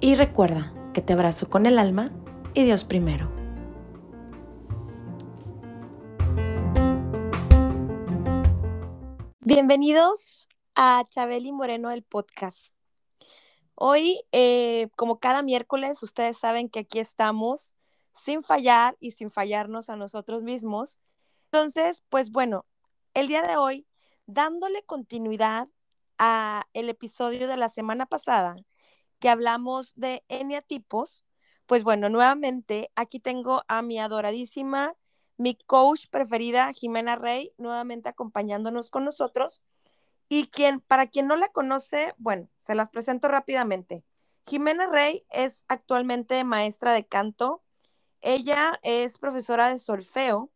y recuerda que te abrazo con el alma y Dios primero. Bienvenidos a Chabeli Moreno, el podcast. Hoy, eh, como cada miércoles, ustedes saben que aquí estamos sin fallar y sin fallarnos a nosotros mismos. Entonces, pues bueno, el día de hoy, dándole continuidad a el episodio de la semana pasada, que hablamos de eneatipos, pues bueno, nuevamente aquí tengo a mi adoradísima mi coach preferida, Jimena Rey, nuevamente acompañándonos con nosotros. Y quien, para quien no la conoce, bueno, se las presento rápidamente. Jimena Rey es actualmente maestra de canto. Ella es profesora de solfeo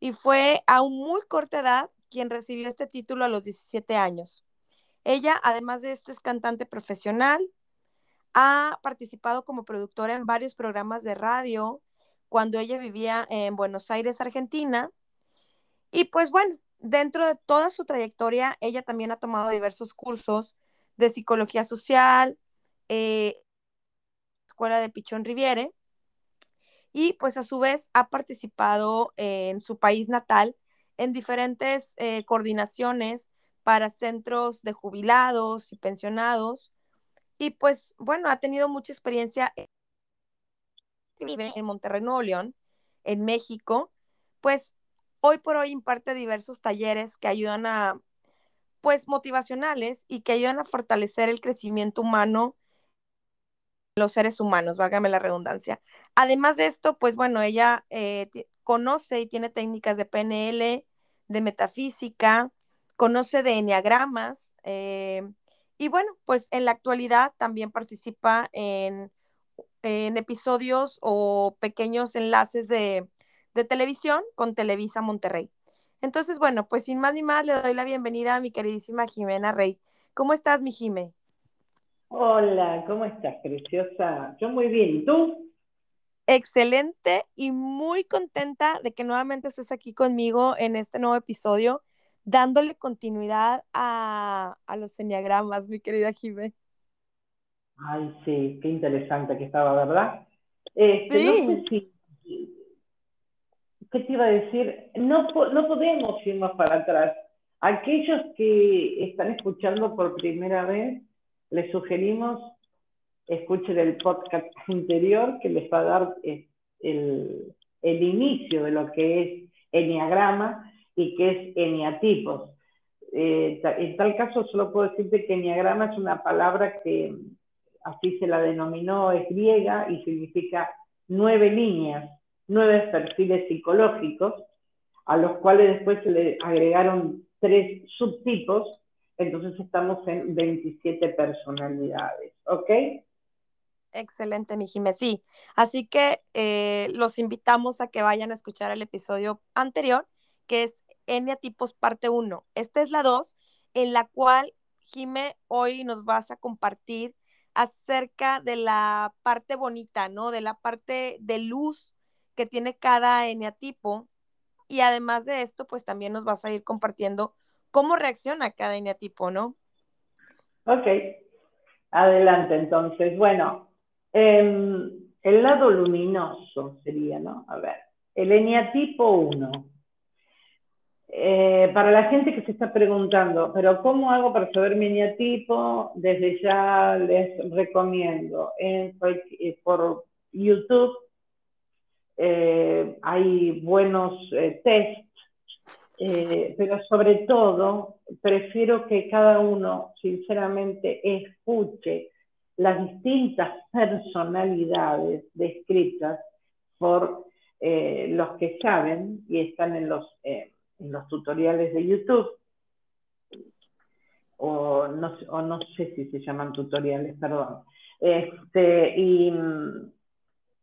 y fue a muy corta edad quien recibió este título a los 17 años. Ella, además de esto, es cantante profesional, ha participado como productora en varios programas de radio, cuando ella vivía en Buenos Aires, Argentina. Y pues bueno, dentro de toda su trayectoria, ella también ha tomado diversos cursos de psicología social, eh, escuela de Pichón Riviere, y pues a su vez ha participado en su país natal en diferentes eh, coordinaciones para centros de jubilados y pensionados. Y pues bueno, ha tenido mucha experiencia en Monterrey, Nuevo León, en México, pues hoy por hoy imparte diversos talleres que ayudan a, pues, motivacionales y que ayudan a fortalecer el crecimiento humano los seres humanos, válgame la redundancia. Además de esto, pues bueno, ella eh, conoce y tiene técnicas de PNL, de metafísica, conoce de enneagramas, eh, y bueno, pues en la actualidad también participa en en episodios o pequeños enlaces de, televisión con Televisa Monterrey. Entonces, bueno, pues sin más ni más, le doy la bienvenida a mi queridísima Jimena Rey. ¿Cómo estás, mi Jime? Hola, ¿cómo estás, preciosa? Yo muy bien, ¿y tú? Excelente y muy contenta de que nuevamente estés aquí conmigo en este nuevo episodio, dándole continuidad a, a los enneagramas, mi querida Jime. Ay, sí, qué interesante que estaba, ¿verdad? Este, sí. No sé si, ¿qué te iba a decir? No, no podemos ir más para atrás. Aquellos que están escuchando por primera vez, les sugerimos escuchen el podcast anterior que les va a dar eh, el, el inicio de lo que es enneagrama y que es eniatipos. Eh, en tal caso, solo puedo decirte que enneagrama es una palabra que así se la denominó, es griega y significa nueve líneas, nueve perfiles psicológicos, a los cuales después se le agregaron tres subtipos, entonces estamos en 27 personalidades, ¿ok? Excelente, mi Jimé, sí. Así que eh, los invitamos a que vayan a escuchar el episodio anterior, que es Tipos parte 1. Esta es la 2, en la cual, Jime, hoy nos vas a compartir acerca de la parte bonita, ¿no? De la parte de luz que tiene cada eneatipo. Y además de esto, pues también nos vas a ir compartiendo cómo reacciona cada eneatipo, ¿no? Ok, adelante entonces. Bueno, em, el lado luminoso sería, ¿no? A ver, el eneatipo 1 eh, para la gente que se está preguntando, pero ¿cómo hago para saber mi eneatipo? Desde ya les recomiendo en, eh, por YouTube eh, hay buenos tests, pero sobre todo prefiero que cada uno sinceramente escuche las distintas personalidades descritas por los que saben y están en los en los tutoriales de YouTube, o no, o no sé si se llaman tutoriales, perdón. Este, y,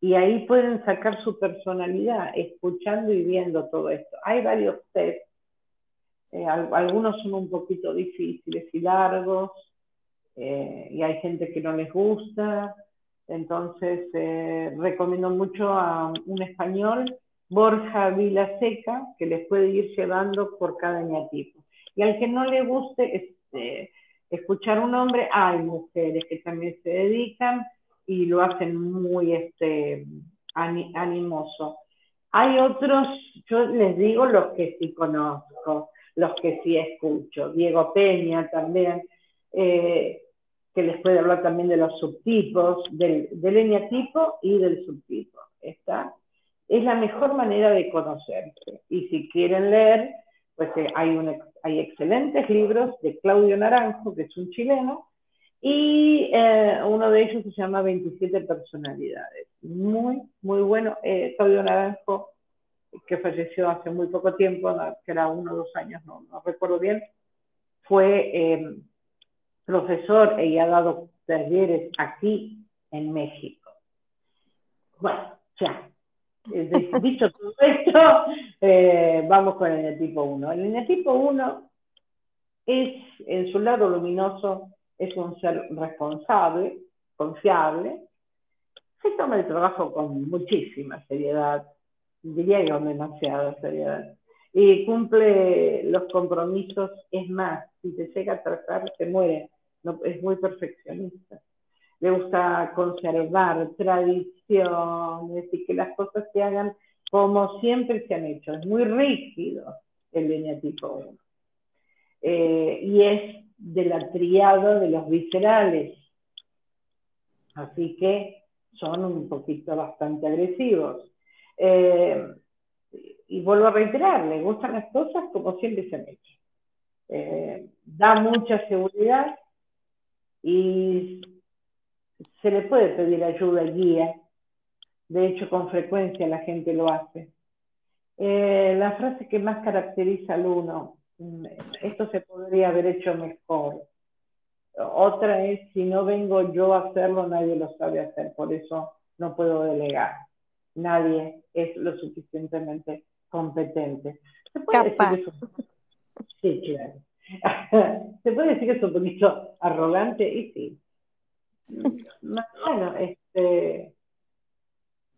y ahí pueden sacar su personalidad, escuchando y viendo todo esto. Hay varios test, eh, algunos son un poquito difíciles y largos, eh, y hay gente que no les gusta, entonces eh, recomiendo mucho a un español, Borja Vilaseca, que les puede ir llevando por cada eneatipo. Y al que no le guste este, escuchar un hombre, hay mujeres que también se dedican y lo hacen muy este, animoso. Hay otros, yo les digo los que sí conozco, los que sí escucho. Diego Peña también, eh, que les puede hablar también de los subtipos, del, del y del subtipo. ¿está? Es la mejor manera de conocerse. Y si quieren leer, pues eh, hay, hay excelentes libros de Claudio Naranjo, que es un chileno, y eh, uno de ellos se llama 27 personalidades. Muy, muy bueno. Eh, Claudio Naranjo, que falleció hace muy poco tiempo, que era uno o dos años, no, recuerdo bien, fue eh, profesor y ha dado talleres aquí en México. Bueno, ya. Dicho todo esto, vamos con el tipo 1. El eneatipo 1 es, en su lado luminoso, es un ser responsable, confiable, se toma el trabajo con muchísima seriedad, diría yo demasiada seriedad, y cumple los compromisos, es más, si te llega a tratar, se muere, es muy perfeccionista. Le gusta conservar tradiciones y que las cosas se hagan como siempre se han hecho. Es muy rígido el lineatipo 1. Eh, y es de la triada de los viscerales. Así que son un poquito bastante agresivos. Eh, y vuelvo a reiterar, le gustan las cosas como siempre se han hecho. Eh, da mucha seguridad y se le puede pedir ayuda y guía. De hecho, con frecuencia la gente lo hace. Eh, la frase que más caracteriza al uno esto se podría haber hecho mejor. Otra es, si no vengo yo a hacerlo, nadie lo sabe hacer, por eso no puedo delegar. Nadie es lo suficientemente competente. ¿Se puede Capaz. Decir eso? Sí, claro. ¿Se puede decir que es un poquito arrogante? Y sí. Bueno, este,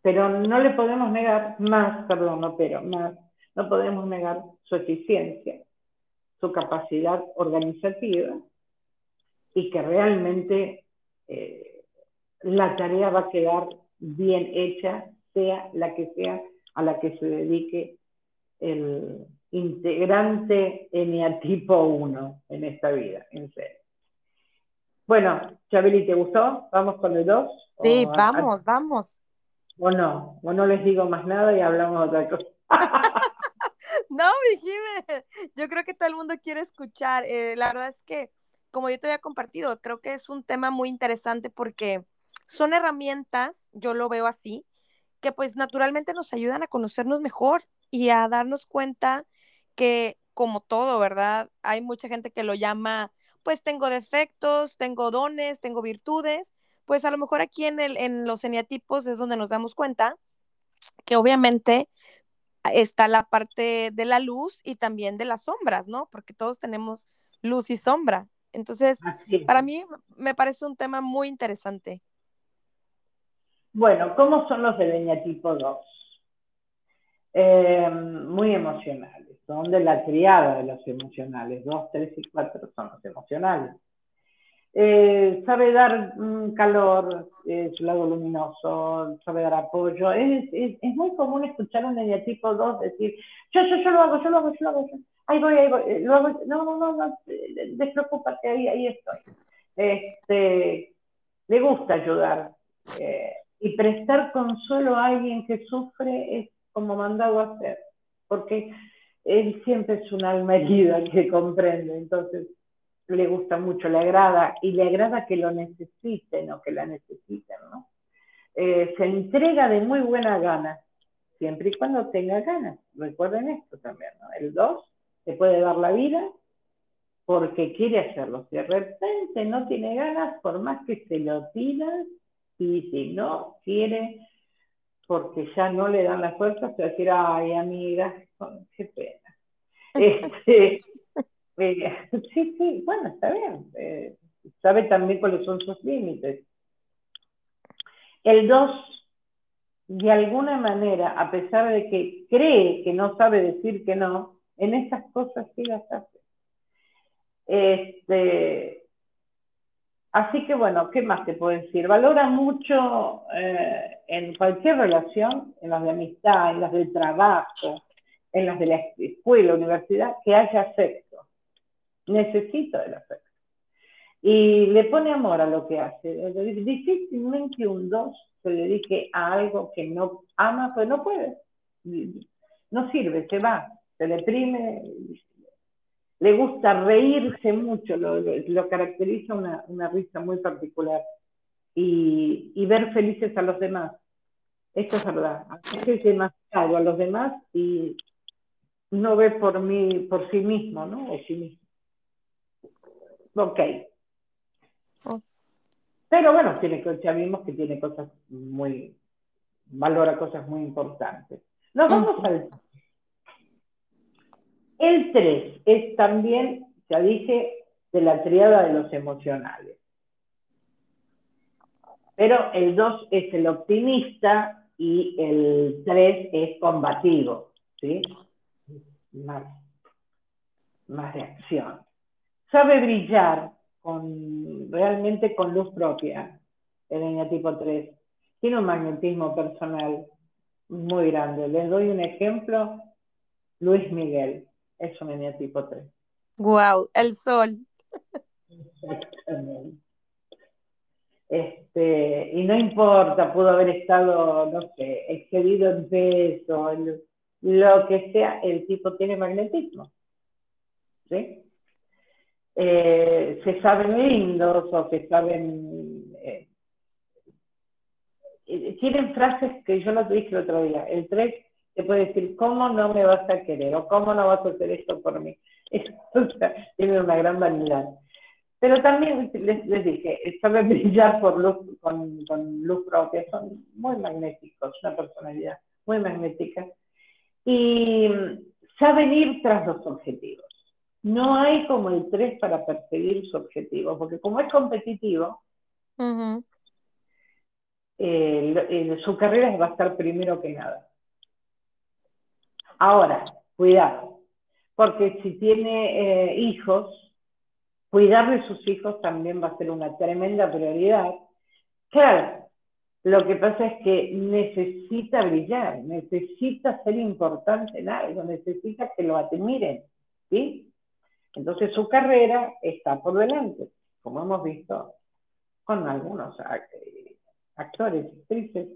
pero no le podemos negar más, perdón, no, pero más, no podemos negar su eficiencia su capacidad organizativa y que realmente eh, la tarea va a quedar bien hecha, sea la que sea a la que se dedique el integrante eneatipo 1 en esta vida, en serio. Bueno, Chabeli, ¿te gustó? ¿Vamos con el 2? Sí, vamos, vamos. O no, o no les digo más nada y hablamos de otra cosa. No, Jime, yo creo que todo el mundo quiere escuchar. Eh, la verdad es que, como yo te había compartido, creo que es un tema muy interesante porque son herramientas, yo lo veo así, que pues naturalmente nos ayudan a conocernos mejor y a darnos cuenta que, como todo, ¿verdad? Hay mucha gente que lo llama, pues tengo defectos, tengo dones, tengo virtudes, pues a lo mejor aquí en, el, en los eneatipos es donde nos damos cuenta que obviamente está la parte de la luz y también de las sombras, ¿no? Porque todos tenemos luz y sombra. Entonces, para mí me parece un tema muy interesante. Bueno, ¿cómo son los de leña tipo 2? Eh, muy emocionales, son de la triada de los emocionales, 2, 3 y 4 son los emocionales. Eh, sabe dar mm, calor, su lado luminoso, sabe dar apoyo. Es, es, muy común escuchar un eneatipo 2 decir, yo, yo, yo lo hago, yo lo hago, yo lo hago, ahí voy, ahí voy, eh, no, no, no, no, despreocúpate, ahí, ahí estoy. Este, le gusta ayudar eh, y prestar consuelo a alguien que sufre es como mandado a hacer, porque él siempre es un alma herida que comprende, entonces le gusta mucho, le agrada y le agrada que lo necesiten o que la necesiten, ¿no? Eh, se entrega de muy buena gana, siempre y cuando tenga ganas. Recuerden esto también, ¿no? El 2 se puede dar la vida porque quiere hacerlo. Si de repente no tiene ganas, por más que se lo tiras, y si no quiere, porque ya no le dan la fuerza, se va a decir, ay, amiga, qué pena. Este, eh, sí, sí, bueno, está bien. Eh, sabe también cuáles son sus límites. El 2, de alguna manera, a pesar de que cree que no sabe decir que no, en estas cosas sí las hace. Este, así que bueno, ¿qué más te puedo decir? Valora mucho eh, en cualquier relación, en las de amistad, en las de trabajo, en las de la escuela, universidad, que haya afecto. Necesito el afecto. Y le pone amor a lo que hace. Difícilmente un dos se dedique a algo que no ama, pues no puede. No sirve, se va, se deprime, le gusta reírse mucho, lo, caracteriza una, risa muy particular y, ver felices a los demás. Esto es verdad. es demasiado a los demás y no ve por mí, por sí mismo, ¿no? O sí mismo. Ok. Oh. Pero bueno, tiene, ya vimos que tiene cosas muy, valora cosas muy importantes. Nos vamos al el 3 es también, ya dije, de la triada de los emocionales. Pero el 2 es el optimista y el 3 es combativo, ¿sí? Más, más de acción. Sabe brillar con, realmente con luz propia, el tipo 3. Tiene un magnetismo personal muy grande. Les doy un ejemplo, Luis Miguel es un tipo 3. Wow, el sol. Exactamente. Este, y no importa, pudo haber estado, no sé, excedido en peso, lo que sea, el tipo tiene magnetismo. ¿Sí? Eh, se saben lindos o se saben... Eh, eh, tienen frases que yo no te dije el otro día. El 3 te puede decir, ¿cómo no me vas a querer? O ¿cómo no vas a hacer esto por mí? tiene una gran vanidad. Pero también les, dije, sabe brillar por luz, con, luz propia, son muy magnéticos, una personalidad muy magnética. Y saben ir tras los objetivos. No hay como el 3 para perseguir su objetivo, porque como es competitivo, eh, su carrera va a estar primero que nada. Ahora, cuidado, porque si tiene eh, hijos, cuidar de sus hijos también va a ser una tremenda prioridad. Claro, lo que pasa es que necesita brillar, necesita ser importante en algo, necesita que lo admiren, ¿sí? Entonces su carrera está por delante, como hemos visto con algunos actores, actrices.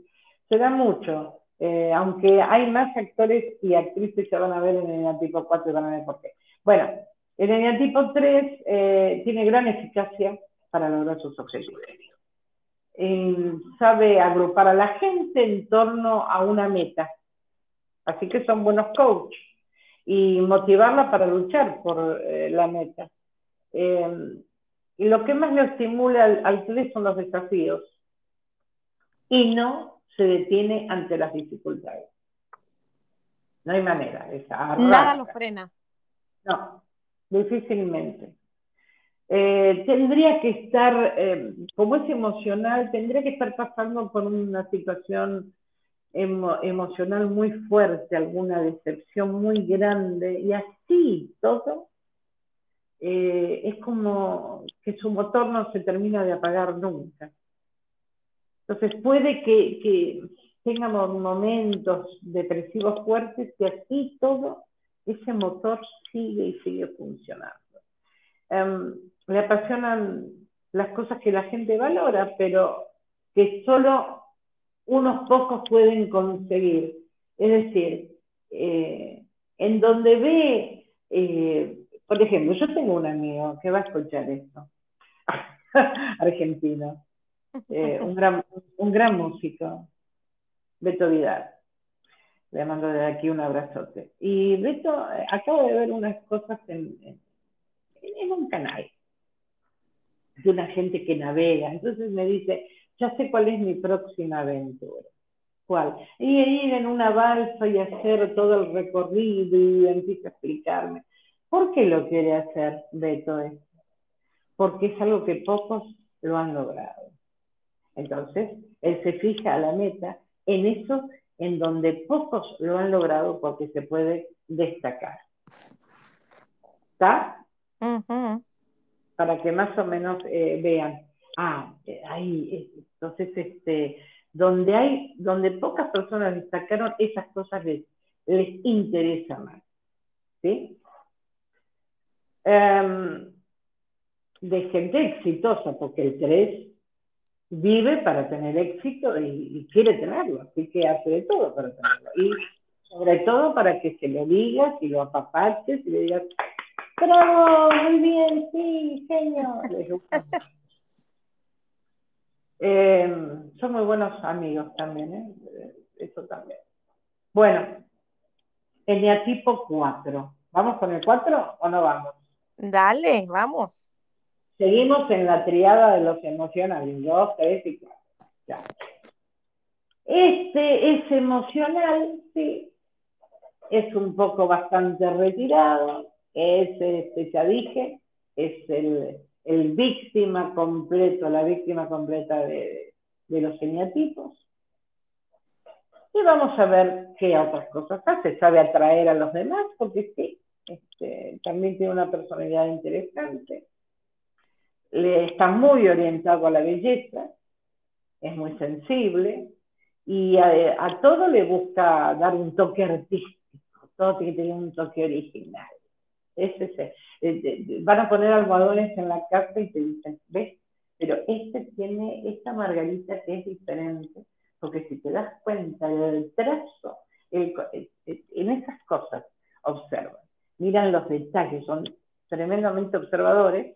Se da mucho eh, aunque hay más actores y actrices que van a ver en el eneatipo 4 y van a ver por qué. Bueno, el eneatipo 3 eh, tiene gran eficacia para lograr sus objetivos. Sabe agrupar a la gente en torno a una meta. Así que son buenos coaches y motivarla para luchar por eh, la meta. y lo que más le estimula al, al 3 son los desafíos y no se detiene ante las dificultades. No hay manera. Nada lo frena. No, difícilmente. Eh, tendría que estar, eh, como es emocional, tendría que estar pasando por una situación emocional muy fuerte, alguna decepción muy grande, y así todo, eh, es como que su motor no se termina de apagar nunca. Entonces puede que, tengamos momentos depresivos fuertes y así todo ese motor sigue y sigue funcionando. Em, le apasionan las cosas que la gente valora, pero que solo unos pocos pueden conseguir. Es decir, eh, en donde ve, eh, por ejemplo, yo tengo un amigo que va a escuchar esto, argentino, eh, un, gran, un gran músico, Beto Vidal. Le mando de aquí un abrazote. Y Beto, acabo de ver unas cosas en, en un canal de una gente que navega. Entonces me dice, ya sé cuál es mi próxima aventura. ¿Cuál? Y ir en una balsa y hacer todo el recorrido y empieza a explicarme. ¿Por qué lo quiere hacer Beto esto? Porque es algo que pocos lo han logrado. Entonces, él se fija a la meta en eso en donde pocos lo han logrado porque se puede destacar. ¿Está? Para que más o menos eh, vean. Ah, ahí, entonces, este, donde hay, donde pocas personas destacaron, esas cosas les, les interesa más. ¿Sí? Em, de gente exitosa, porque el 3 vive para tener éxito y, quiere tenerlo, así que hace de todo para tenerlo. Y sobre todo para que se lo digas y lo apapaches y le digas, bravo, muy bien, sí, genio. eh, son muy buenos amigos también, ¿eh? eso también. Bueno, eneatipo 4. ¿Vamos con el 4 o no vamos? Dale, vamos. Seguimos en la triada de los emocionales, dos, tres y cuatro. Este es emocional, sí. Es un poco bastante retirado. Es, este, ya dije, es el, el víctima completo, la víctima completa de, de los eneatipos. Y vamos a ver qué otras cosas hace. Sabe atraer a los demás, porque sí, este, también tiene una personalidad interesante le está muy orientado a la belleza, es muy sensible y a, todo le busca dar un toque artístico, todo tiene que tener un toque original. Ese, eh, van a poner almohadones en la casa y te dicen, ¿ves? Pero este tiene esta margarita que es diferente, porque si te das cuenta del trazo, eh, eh, en esas cosas observan, miran los detalles, son tremendamente observadores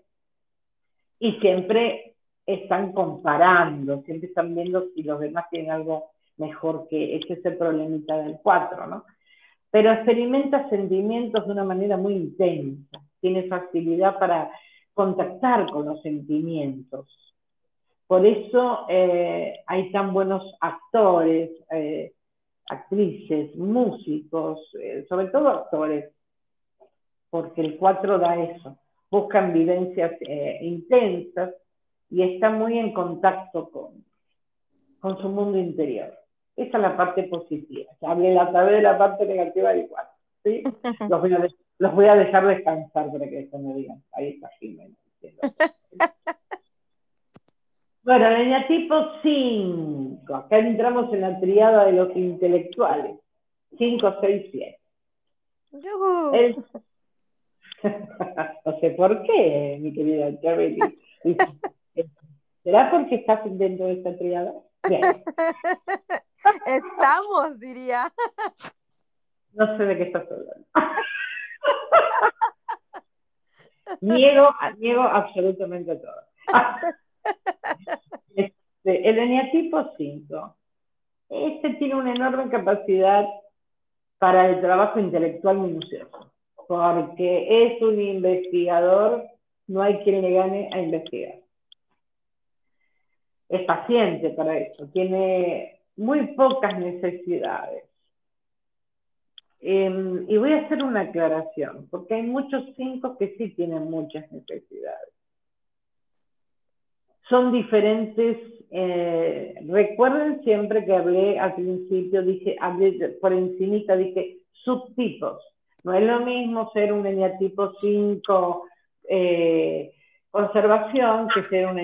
y siempre están comparando, siempre están viendo si los demás tienen algo mejor que ese es el problemita del 4, ¿no? Pero experimenta sentimientos de una manera muy intensa, tiene facilidad para contactar con los sentimientos. Por eso eh, hay tan buenos actores, eh, actrices, músicos, eh, sobre todo actores, porque el 4 da eso buscan vivencias intensas y están muy en contacto con, con su mundo interior. Esa es la parte positiva. Hablé a través de la parte negativa igual. ¿sí? Los, voy a los, voy a dejar descansar para que eso me digan. Ahí está Jiménez. bueno, el tipo 5. Acá entramos en la triada de los intelectuales. 5, 6, 7. El, no sé por qué, mi querida Chabeli. ¿Será porque estás dentro de esta triada? Estamos, diría. No sé de qué estás hablando. niego, niego absolutamente todo. Este, el eneatipo 5. Este tiene una enorme capacidad para el trabajo intelectual minucioso porque es un investigador, no hay quien le gane a investigar. Es paciente para eso, tiene muy pocas necesidades. Em, y voy a hacer una aclaración, porque hay muchos cinco que sí tienen muchas necesidades. Son diferentes, eh, recuerden siempre que hablé al principio, dije, hablé por encimita, dije subtipos no es lo mismo ser un eneatipo 5 eh, conservación que ser un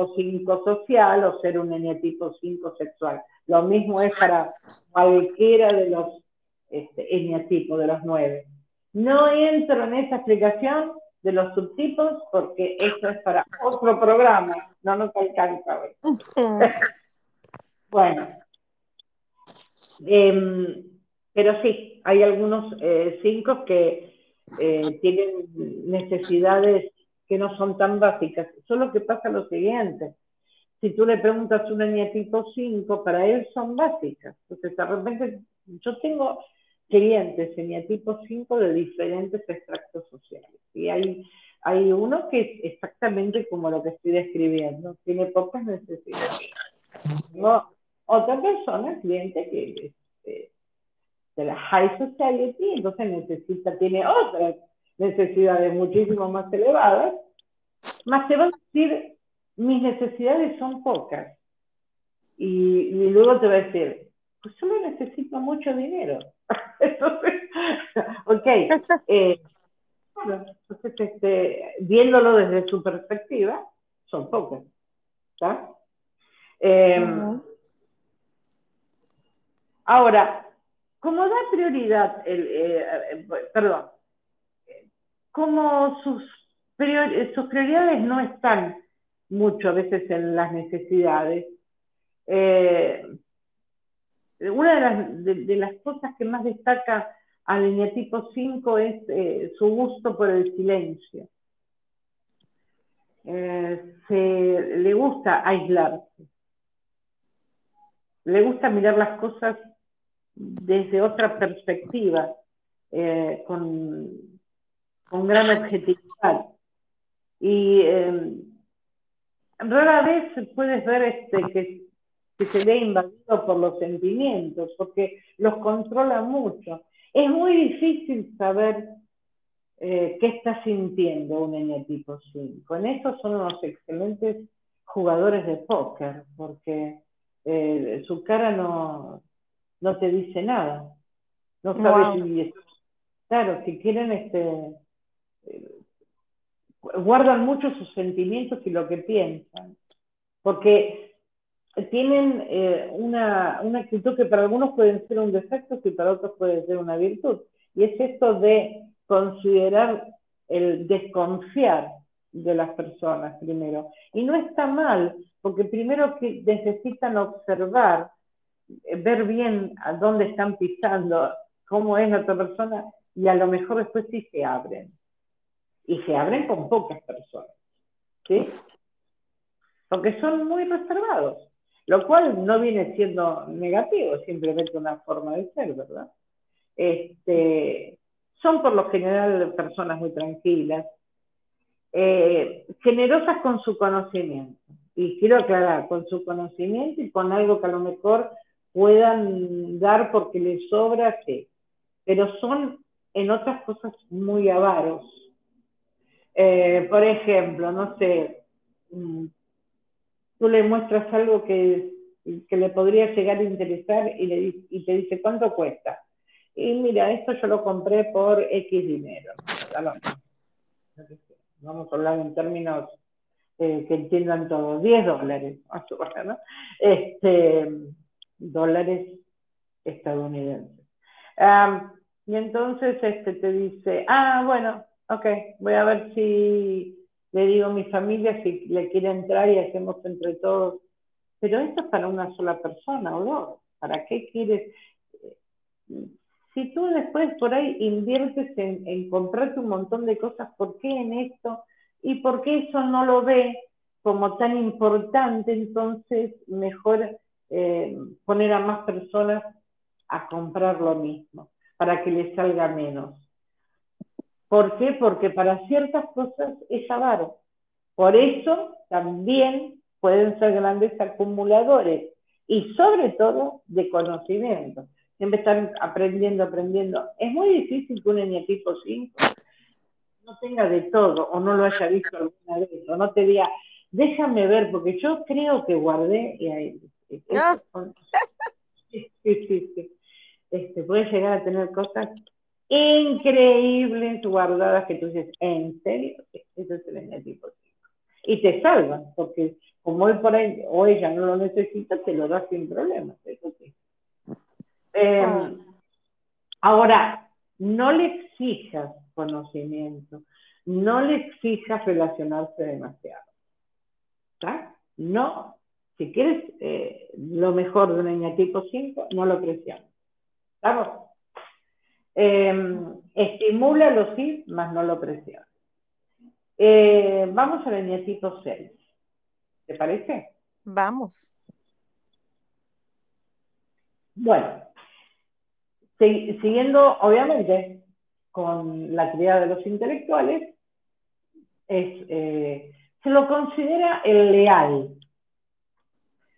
eneatipo 5 social o ser un eneatipo 5 sexual. Lo mismo es para cualquiera de los este, de los nueve. No entro en esa explicación de los subtipos porque eso es para otro programa, no nos alcanza bueno, eh, pero sí, hay algunos eh, cinco que eh, tienen necesidades que no son tan básicas. Solo que pasa lo siguiente. Si tú le preguntas a una niña tipo 5, para él son básicas. Entonces, de repente, yo tengo clientes en tipo 5 de diferentes extractos sociales. Y hay hay uno que es exactamente como lo que estoy describiendo, tiene pocas necesidades. otra persona, cliente, que es eh, de la high society, entonces necesita, tiene otras necesidades muchísimo más elevadas, más te va a decir, mis necesidades son pocas. Y, luego te va a decir, pues solo necesito mucho dinero. entonces, ok, eh, entonces, este, viéndolo desde su perspectiva, son pocas. Em, ahora, como da prioridad, el, eh, eh, perdón, como sus, prioridades no están mucho a veces en las necesidades, eh, una de las, cosas que más destaca al eneatipo 5 es eh, su gusto por el silencio. Eh, se, le gusta aislarse. Le gusta mirar las cosas desde otra perspectiva, con, con, gran objetividad. Y rara vez puedes ver este, que, que se ve invadido por los sentimientos, porque los controla mucho. Es muy difícil saber eh, qué está sintiendo un N tipo 5. En eso son unos excelentes jugadores de póker, porque eh, su cara no, no te dice nada. No sabes si... Claro, si quieren, este, guardan mucho sus sentimientos y lo que piensan. Porque tienen eh, una, una, actitud que para algunos puede ser un defecto y para otros puede ser una virtud. Y es esto de considerar el desconfiar de las personas primero. Y no está mal, porque primero que necesitan observar, eh, ver bien a dónde están pisando, cómo es la otra persona, y a lo mejor después sí se abren. Y se abren con pocas personas. ¿Sí? Porque son muy reservados lo cual no viene siendo negativo, simplemente una forma de ser, ¿verdad? Este, son por lo general personas muy tranquilas, eh, generosas con su conocimiento. Y quiero aclarar, con su conocimiento y con algo que a lo mejor puedan dar porque les sobra, sí. Pero son en otras cosas muy avaros. Eh, por ejemplo, no sé, mm, tú le muestras algo que, le podría llegar a interesar y, le, y te dice, ¿cuánto cuesta? Y mira, esto yo lo compré por X dinero. Vamos a hablar en términos eh, que entiendan todos. 10 dólares, ¿no? Este, dólares estadounidenses. y entonces este te dice, ah, bueno, ok, voy a ver si le digo a mi familia si le quiere entrar y hacemos entre todos. Pero esto es para una sola persona, ¿o? ¿Para qué quieres? Si tú después por ahí inviertes en, comprarte un montón de cosas, ¿por qué en esto? Y por qué eso no lo ve como tan importante, entonces mejor eh, poner a más personas a comprar lo mismo, para que les salga menos. ¿Por qué? Porque para ciertas cosas es avaro. Por eso también pueden ser grandes acumuladores y sobre todo de conocimiento. Siempre están aprendiendo, aprendiendo. Es muy difícil que un eneatipo 5 no tenga de todo o no lo haya visto alguna vez o no te diga, déjame ver, porque yo creo que guardé y ahí, sí, sí, sí. Este, puede llegar a tener cosas increíbles guardadas que tú dices, ¿en serio? Eso es el tipo Y te salvan, porque como él por ahí o ella no lo necesita, te lo da sin problemas, eso sí. Em, ah. Ahora, no le exijas conocimiento, no le exijas relacionarse demasiado. ¿Está? No, si quieres eh, lo mejor de un niña tipo 5, no lo presiones. ¿Estamos? Eh, estimúlalo sí, más no lo presiona. Eh, vamos al eneatipo 6. ¿Te parece? Vamos. Bueno, siguiendo obviamente con la actividad de los intelectuales, es, eh, se lo considera el leal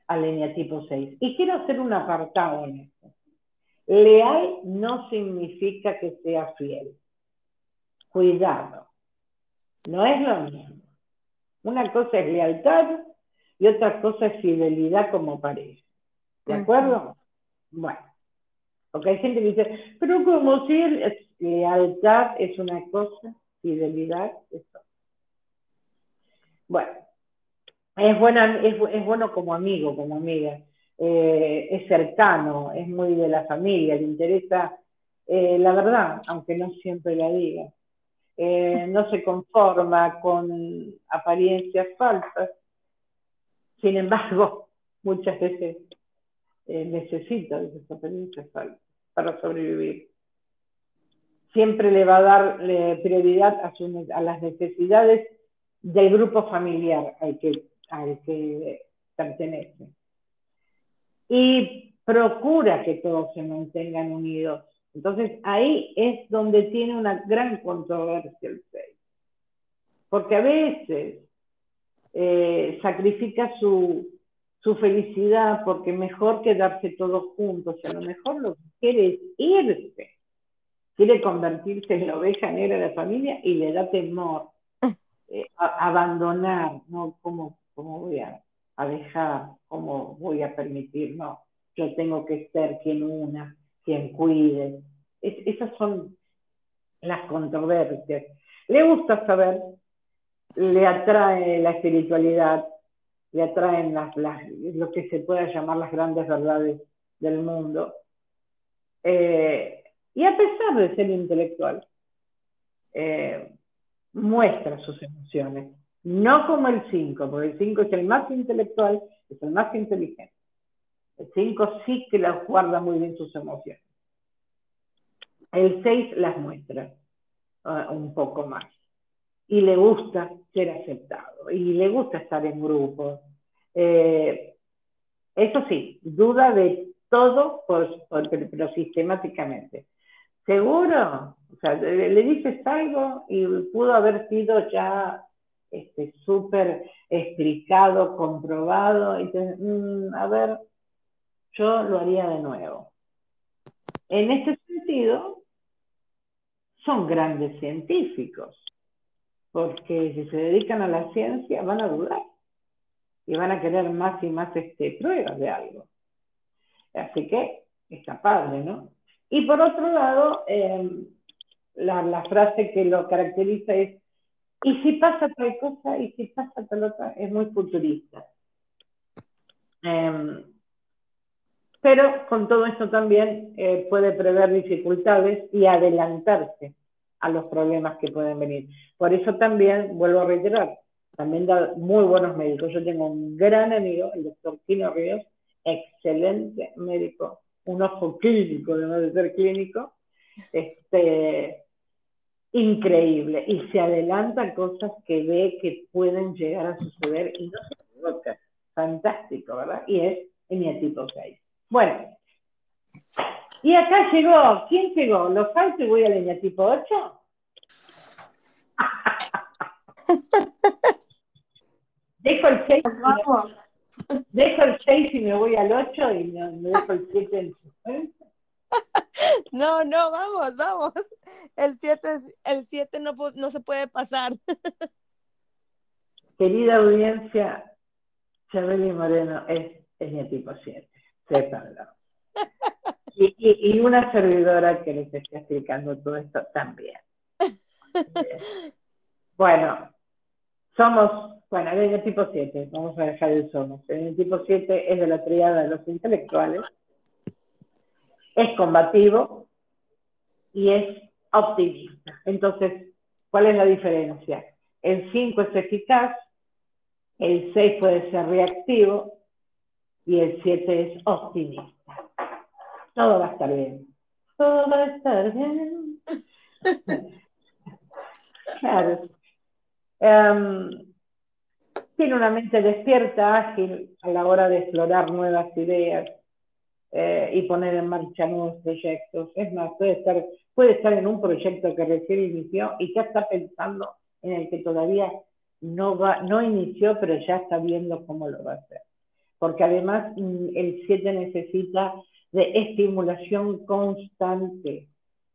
al eneatipo 6. Y quiero hacer un apartado en esto. Leal no significa que sea fiel. Cuidado. No es lo mismo. Una cosa es lealtad y otra cosa es fidelidad como pareja. ¿De acuerdo? Bueno. Porque hay gente que dice, pero como si lealtad es una cosa, fidelidad es otra. Bueno, es, buena, es, es bueno como amigo, como amiga. Eh, es cercano, es muy de la familia, le interesa eh, la verdad, aunque no siempre la diga. Eh, no se conforma con apariencias falsas. Sin embargo, muchas veces necesita esas apariencias falsas para sobrevivir. Siempre le va a dar prioridad a, a las necesidades del grupo familiar al que pertenece. Y procura que todos se mantengan unidos. Entonces ahí es donde tiene una gran controversia el 6. Porque a veces eh, sacrifica su, su felicidad porque mejor quedarse todos juntos. Y a lo mejor lo que quiere es irse. Quiere convertirse en la oveja negra de la familia y le da temor eh, abandonar, ¿no? ¿Cómo, cómo voy a, dejar? ¿Cómo voy a permitir? No, yo tengo que ser quien una, quien cuide. esas son las controversias. Le gusta saber, le atrae la espiritualidad, le atraen las, lo que se pueda llamar las grandes verdades del mundo. Eh, y a pesar de ser intelectual, eh, muestra sus emociones, no como el 5, porque el 5 es el más intelectual, es el más inteligente. El 5 sí que las guarda muy bien sus emociones. El 6 las muestra uh, un poco más. Y le gusta ser aceptado, y le gusta estar en grupos. Eh, eso sí, duda de todo, pero sistemáticamente. ¿Seguro? O sea, le, dices algo y pudo haber sido ya este, súper explicado, comprobado, y mm, a ver, yo lo haría de nuevo. En este sentido, son grandes científicos, porque si se dedican a la ciencia van a dudar y van a querer más y más este, pruebas de algo. Así que está padre, ¿no? Y por otro lado, em, la, frase que lo caracteriza es, y si pasa tal cosa, y si pasa tal otra, es muy futurista. Em, pero con todo esto también eh, puede prever dificultades y adelantarse a los problemas que pueden venir. Por eso también, vuelvo a reiterar, también da muy buenos médicos. Yo tengo un gran amigo, el doctor Kino Ríos, excelente médico, un ojo clínico, además de ser clínico, este, increíble. Y se adelanta cosas que ve que pueden llegar a suceder y no se equivoca. Fantástico, ¿verdad? Y es tipo 6. Bueno, y acá llegó, ¿quién llegó? ¿Lo falta y voy al tipo 8? Dejo el 6. Vamos. Dejo el 6 y me voy al 8 y me, dejo el 7 en su No, no, vamos, vamos. El 7 el siete no, no se puede pasar. Querida audiencia, Chabeli Moreno es, es mi tipo 7, sépanlo. Y, y, y, una servidora que les está explicando todo esto también. Bueno, somos bueno, el tipo 7, vamos a dejar el somos. El tipo 7 es de la triada de los intelectuales, es combativo y es optimista. Entonces, ¿cuál es la diferencia? El 5 es eficaz, el 6 puede ser reactivo y el 7 es optimista. Todo va a estar bien. Todo va a estar bien. claro. Um, tiene una mente despierta, ágil a la hora de explorar nuevas ideas eh, y poner en marcha nuevos proyectos. Es más, puede estar, puede estar en un proyecto que recién inició y ya está pensando en el que todavía no, va, no inició, pero ya está viendo cómo lo va a hacer. Porque además mm, el 7 necesita de estimulación constante.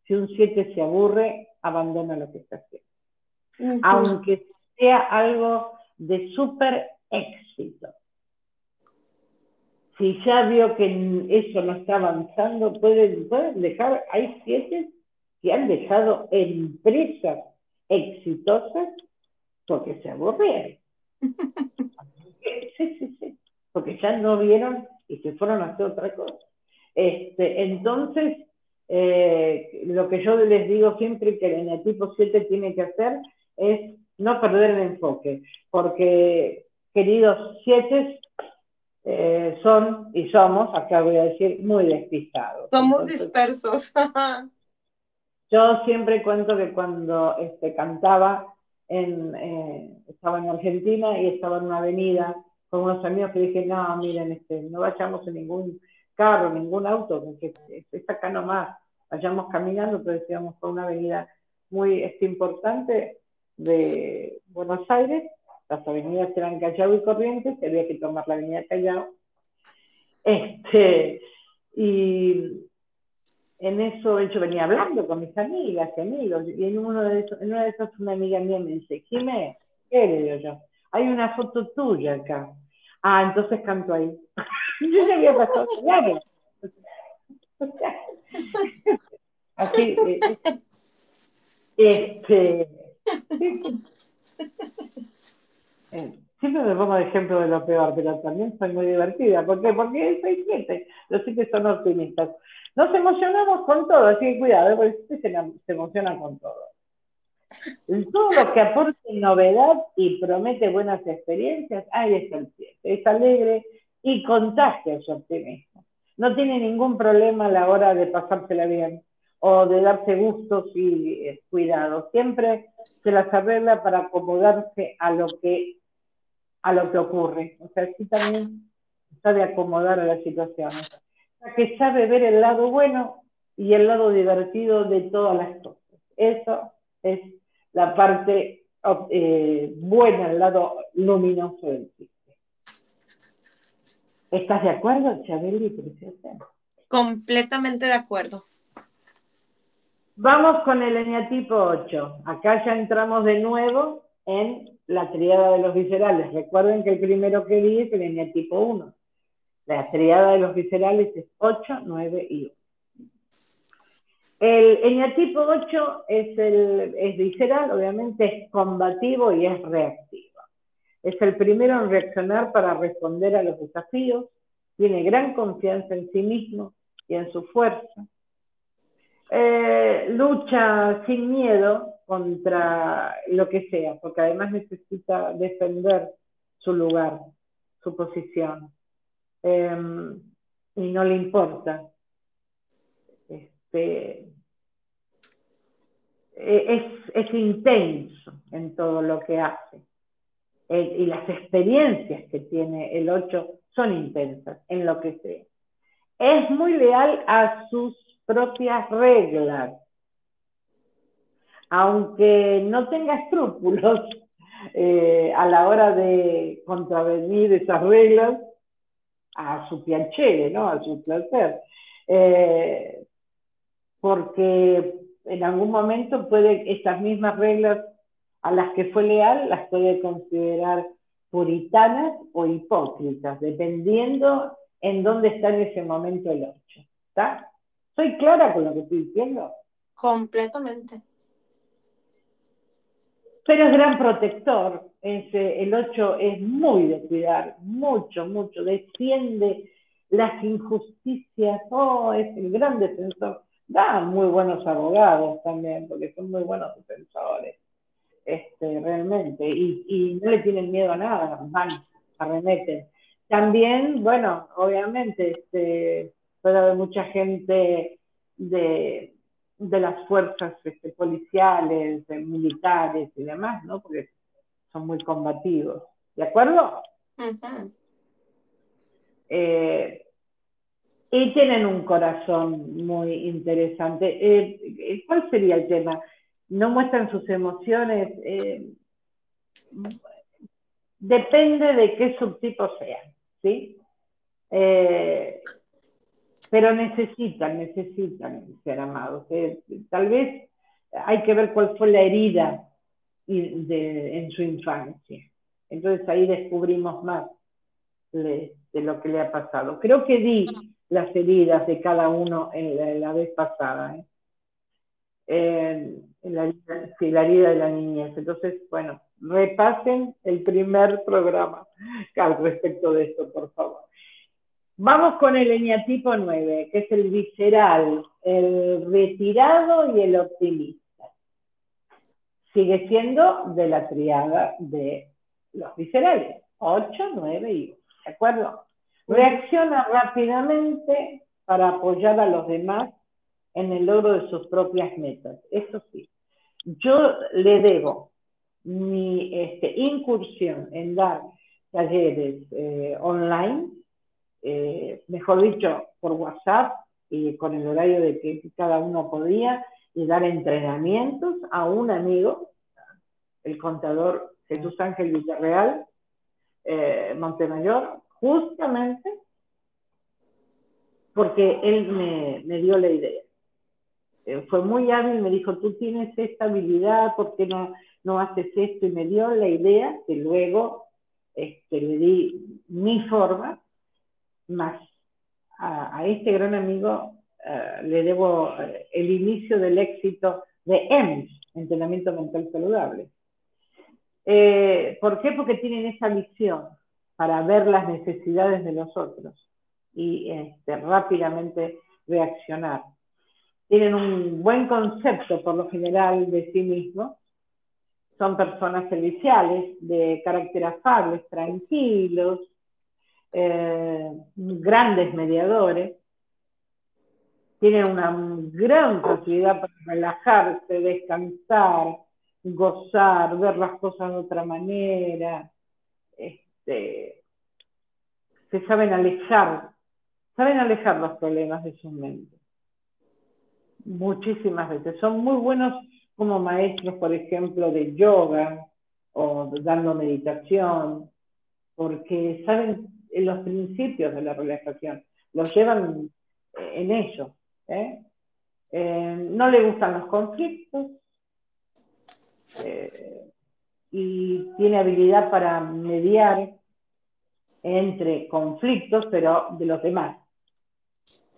Si un 7 se aburre, abandona lo que está haciendo. Aunque sea algo de súper éxito. Si ya vio que eso no está avanzando, pueden, pueden dejar, hay siete que han dejado empresas exitosas porque se aburrieron. Sí, sí, sí, porque ya no vieron y se fueron a hacer otra cosa. Este, entonces, eh, lo que yo les digo siempre que el eneatipo 7 tiene que hacer es no perder el enfoque, porque queridos 7 eh, son y somos, acá voy a decir, muy despistados. Somos dispersos. yo siempre cuento que cuando este, cantaba, en, eh, estaba en Argentina y estaba en una avenida con unos amigos que dije, no, miren, este, no vayamos en ningún carro, ningún auto, porque está acá nomás, vayamos caminando, pero decíamos por una avenida muy este, importante de Buenos Aires, las avenidas eran Callao y Corrientes, había que tomar la avenida Callao. Este, y en eso yo venía hablando con mis amigas y amigos, y en, uno de esos, en una de esas una amiga mía me dice, Jimé, ¿qué le digo yo? Hay una foto tuya acá. Ah, entonces canto ahí. yo ya había pasado claro. Así, eh, este, eh, siempre me pongo de ejemplo de lo peor, pero también soy muy divertida. ¿Por qué? Porque soy siete. Los siete son optimistas. Nos emocionamos con todo, así que cuidado, porque se, se emociona con todo. Todo lo que aporte novedad y promete buenas experiencias, ahí está el siete. Es alegre y contagia su optimismo. No tiene ningún problema a la hora de pasársela bien o de darse gustos y eh, cuidados. Siempre se las arregla para acomodarse a lo que, a lo que ocurre. O sea, sí también sabe acomodar a las situaciones. que sabe ver el lado bueno y el lado divertido de todas las cosas. Eso es la parte eh, buena, el lado luminoso del chiste. ¿Estás de acuerdo, Chabeli, preciosa? Completamente de acuerdo. Vamos con el eneatipo 8. Acá ya entramos de nuevo en la triada de los viscerales. Recuerden que el primero que vi es el eneatipo 1. La triada de los viscerales es 8, 9 y 1. El eneatipo 8 es, el, es visceral, obviamente es combativo y es reactivo. Es el primero en reaccionar para responder a los desafíos, tiene gran confianza en sí mismo y en su fuerza, eh, lucha sin miedo contra lo que sea, porque además necesita defender su lugar, su posición, em, y no le importa. Este, e, es, intenso en todo lo que hace. y las experiencias que tiene el 8 son intensas en lo que sea. Es muy leal a sus propias reglas. Aunque no tenga escrúpulos eh, a la hora de contravenir esas reglas a su piacere, ¿no? a su placer. Eh, porque en algún momento puede estas mismas reglas a las que fue leal las puede considerar puritanas o hipócritas, dependiendo en dónde está en ese momento el ocho. ¿Está? ¿Soy clara con lo que estoy diciendo? Completamente. Pero es gran protector. el 8 es muy de cuidar, mucho, mucho. Defiende las injusticias. Oh, es el gran defensor. Da muy buenos abogados también, porque son muy buenos defensores. Este, realmente. Y, no le tienen miedo a nada, van, arremeten. También, bueno, obviamente, este, puede haber mucha gente de, las fuerzas este, policiales, militares y demás, ¿no? Porque son muy combativos. ¿De acuerdo? Eh, y tienen un corazón muy interesante. Eh, ¿Cuál sería el tema? No muestran sus emociones. Eh, depende de qué subtipo sea, ¿sí? Eh, pero necesitan, necesitan ser amados. Eh, tal vez hay que ver cuál fue la herida en su infancia. Entonces ahí descubrimos más de, lo que le ha pasado. Creo que di las heridas de cada uno en la, vez pasada. ¿eh? La, la herida de la niñez. Entonces, bueno, repasen el primer programa al respecto de esto, por favor. Vamos con el eñatipo 9, que es el visceral, el retirado y el optimista. Sigue siendo de la triada de los viscerales, 8, 9 y 1, ¿de acuerdo? Reacciona rápidamente para apoyar a los demás en el logro de sus propias metas. Eso sí, yo le debo mi este, incursión en dar talleres eh, online eh, mejor dicho, por WhatsApp y con el horario de que cada uno podía, y dar entrenamientos a un amigo, el contador Jesús Ángel Villarreal, eh, Montemayor, justamente porque él me, dio la idea. Eh, fue muy hábil, me dijo, tú tienes esta habilidad, ¿por qué no, no haces esto? Y me dio la idea que luego este, le di mi forma más a, este gran amigo eh, le debo eh, el inicio del éxito de EMS, Entrenamiento Mental Saludable. Eh, ¿Por qué? Porque tienen esa visión para ver las necesidades de los otros y este, rápidamente reaccionar. Tienen un buen concepto por lo general de sí mismos. Son personas serviciales, de carácter afables, tranquilos, eh, grandes mediadores, tienen una gran facilidad para relajarse, descansar, gozar, ver las cosas de otra manera, este, se saben alejar, saben alejar los problemas de su mente. Muchísimas veces. Son muy buenos como maestros, por ejemplo, de yoga o dando meditación, porque saben los principios de la relajación, los llevan eh, en ello. ¿eh? Eh, no le gustan los conflictos y tiene habilidad para mediar entre conflictos, pero de los demás.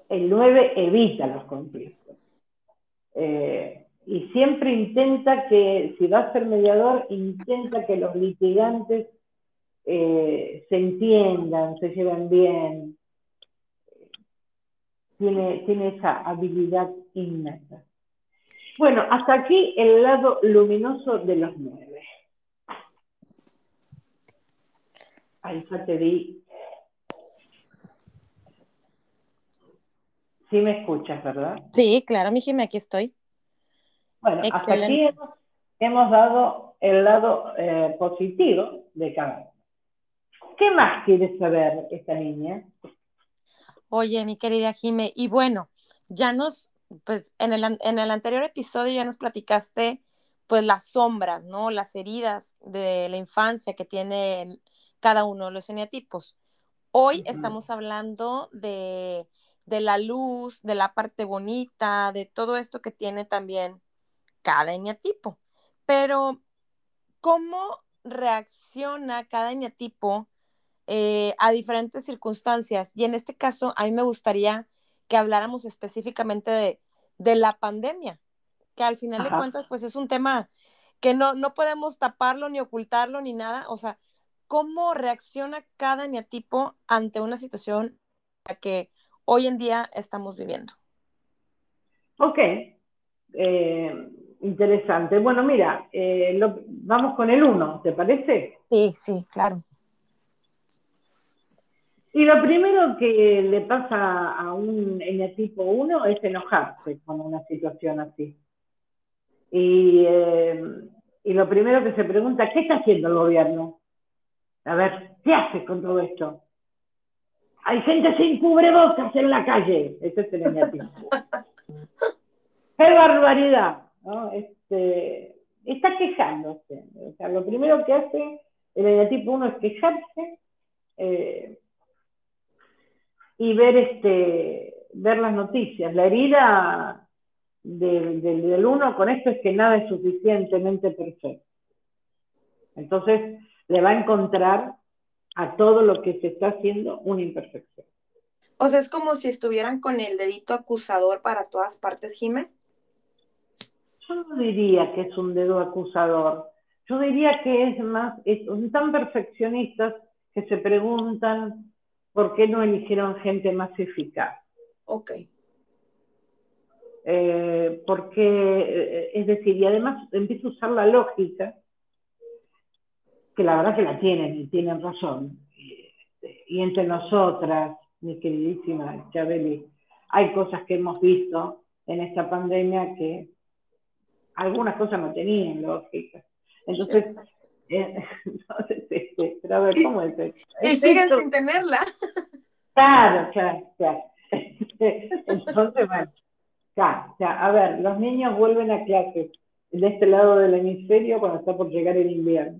El 9 evita los conflictos. y siempre intenta que, si va a ser mediador, intenta que los litigantes eh, se entiendan, se lleven bien. Tiene, tiene esa habilidad innata. Bueno, hasta aquí el lado luminoso de los nueve. Ahí ya te di. Sí me escuchas, ¿verdad? Sí, claro, mi Jimé, aquí estoy. Bueno, hasta aquí hemos, dado el lado eh, positivo de cada ¿Qué más quiere saber esta niña? Oye, mi querida Jime, y bueno, ya nos, pues en el, en el anterior episodio ya nos platicaste, pues las sombras, ¿no? Las heridas de la infancia que tiene cada uno de los eneatipos. Hoy estamos hablando de, de la luz, de la parte bonita, de todo esto que tiene también cada eneatipo. Pero, ¿cómo reacciona cada eneatipo eh, a diferentes circunstancias. Y en este caso, a mí me gustaría que habláramos específicamente de, la pandemia, que al final de cuentas, pues es un tema que no, no podemos taparlo ni ocultarlo ni nada. O sea, ¿cómo reacciona cada neatipo ante una situación que hoy en día estamos viviendo? Ok, eh, interesante. Bueno, mira, eh, vamos con el uno, ¿te parece? Sí, sí, claro. Y lo primero que le pasa a un eneatipo 1 es enojarse con una situación así. Eh, y, lo primero que se pregunta, ¿qué está haciendo el gobierno? A ver, ¿qué hace con todo esto? Hay gente sin cubrebocas en la calle. Ese es el eneatipo. ¡Qué barbaridad! Este, está quejándose. O sea, lo primero que hace el eneatipo 1 es quejarse eh, y ver, este, ver las noticias. La herida del, del, 1 con esto es que nada es suficientemente perfecto. Entonces le va a encontrar a todo lo que se está haciendo una imperfección. O sea, es como si estuvieran con el dedito acusador para todas partes, Jime. Yo no diría que es un dedo acusador. Yo diría que es más, son tan perfeccionistas que se preguntan por qué no eligieron gente más eficaz. Ok. Eh, porque, eh, es decir, y además empieza a usar la lógica, que la verdad que la tienen y tienen razón. Y entre nosotras, mi queridísima Chabeli, hay cosas que hemos visto en esta pandemia que algunas cosas no tenían lógica. Entonces, entonces este, pero a ver, ¿cómo es esto? Y siguen sin tenerla. Claro, claro, claro. Entonces, bueno, claro, a ver, los niños vuelven a clases de este lado del hemisferio cuando está por llegar el invierno.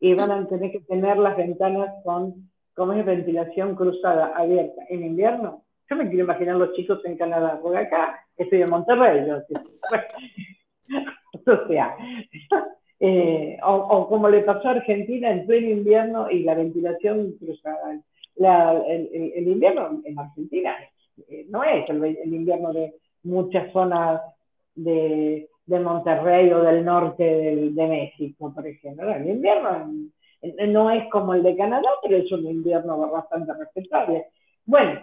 Y van a tener que tener las ventanas con como es ventilación cruzada abierta en invierno, yo me quiero imaginar los chicos en Canadá, porque acá estoy en Monterrey, yo, o sea, eh, o, como le pasó a Argentina en pleno invierno y la ventilación cruzada. el, invierno en Argentina eh, no es el, invierno de muchas zonas de, Monterrey o del norte de, de México, por ejemplo. El invierno no es como el de Canadá, pero es un invierno bastante respetable. Bueno,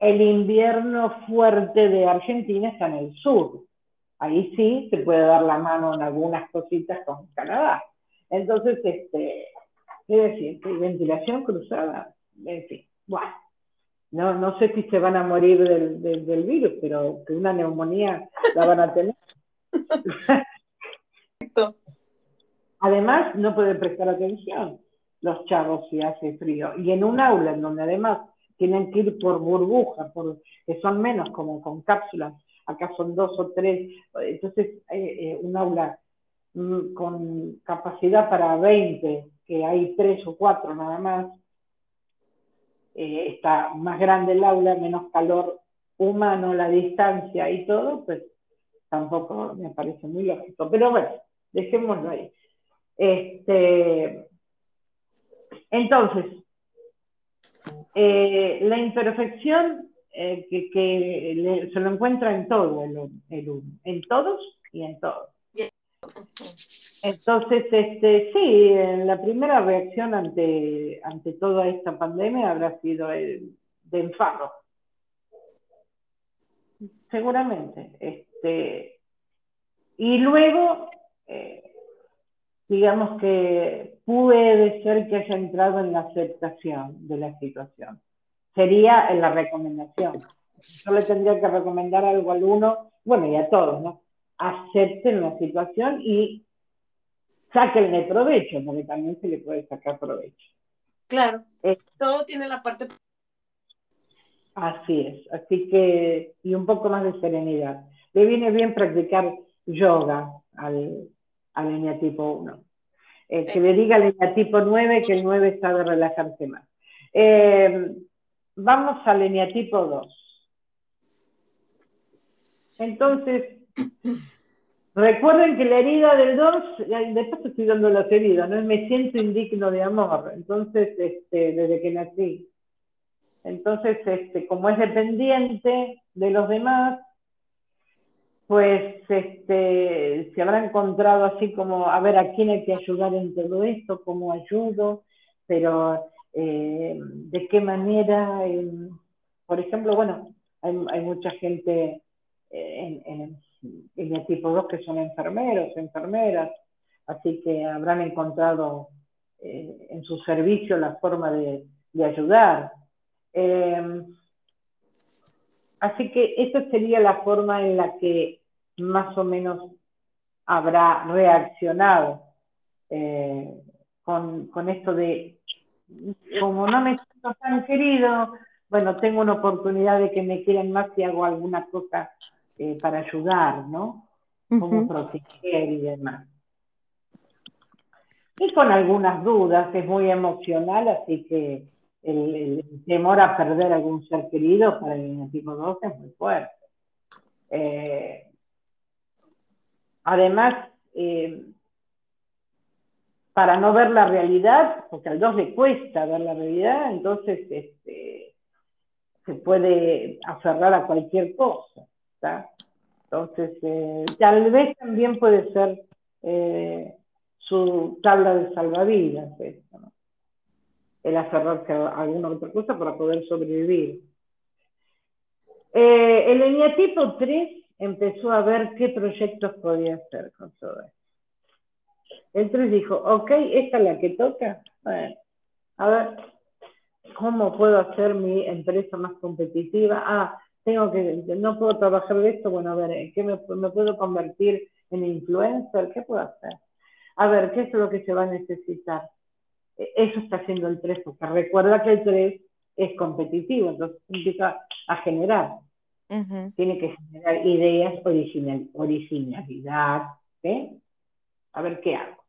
el invierno fuerte de Argentina está en el sur. Ahí sí se puede dar la mano en algunas cositas con Canadá. Entonces, este, es decir, ventilación cruzada, en fin, bueno. No, no sé si se van a morir del, del virus, pero que una neumonía la van a tener. Además, no pueden prestar atención los chavos si hace frío. Y en un aula en donde además tienen que ir por burbujas, por, que son menos como con cápsulas, acá son dos o tres, entonces eh, eh, un aula mm, con capacidad para 20, que hay tres o cuatro nada más, eh, está más grande el aula, menos calor humano, la distancia y todo, pues tampoco me parece muy lógico. Pero bueno, dejémoslo ahí. Este, entonces, la imperfección eh, que, se lo encuentra en todo, el, en todos y en todos. Entonces, este, sí, la primera reacción ante, ante toda esta pandemia habrá sido el de enfado. Seguramente. Este, y luego, eh, digamos que puede ser que haya entrado en la aceptación de la situación. Sería en la recomendación. Yo le tendría que recomendar algo al uno, bueno, y a todos, ¿no? Acepten la situación y sáquenle provecho, porque también se le puede sacar provecho. Claro, eh, todo tiene la parte... Así es, así que, y un poco más de serenidad. Le viene bien practicar yoga al, al tipo 1. Eh, que le diga al tipo 9 que el 9 está de relajarse más. Eh, vamos al tipo 2. Entonces, recuerden que la herida del 2, después estoy dando las heridas, ¿no? me siento indigno de amor, entonces, este, desde que nací. Entonces, este, como es dependiente de los demás, pues este, se habrá encontrado así como, a ver, ¿a quién hay que ayudar en todo esto? ¿Cómo ayudo? Pero, eh, ¿de qué manera? por ejemplo, bueno, hay, mucha gente eh, en, el tipo 2 que son enfermeros, enfermeras, así que habrán encontrado eh, en su servicio la forma de, ayudar. Así que esa sería la forma en la que más o menos habrá reaccionado con, esto de, como no me siento tan querido, bueno, tengo una oportunidad de que me quieran más si hago alguna cosa eh, para ayudar, ¿no? Como proteger y demás. y con algunas dudas, es muy emocional, así que el, temor a perder algún ser querido para el tipo 2 es muy fuerte. Eh, además, eh, para no ver la realidad, porque al 2 le cuesta ver la realidad, entonces este, se puede aferrar a cualquier cosa. Entonces, eh, tal vez también puede ser su tabla de salvavidas, el aferrarse a alguna otra cosa para poder sobrevivir. Eh, el eneatipo 3 empezó a ver qué proyectos podía hacer con todo esto. El 3 dijo, ok, esta es la que toca. a ver, ¿cómo puedo hacer mi empresa más competitiva? Ah, tengo que, no puedo trabajar de esto, bueno, a ver, ¿en qué me, me puedo convertir en influencer? ¿Qué puedo hacer? A ver, ¿qué es lo que se va a necesitar? E, eso está haciendo el 3, porque recuerda que el 3 es competitivo, entonces empieza a generar. Tiene que generar ideas, original, originalidad. A ver qué hago.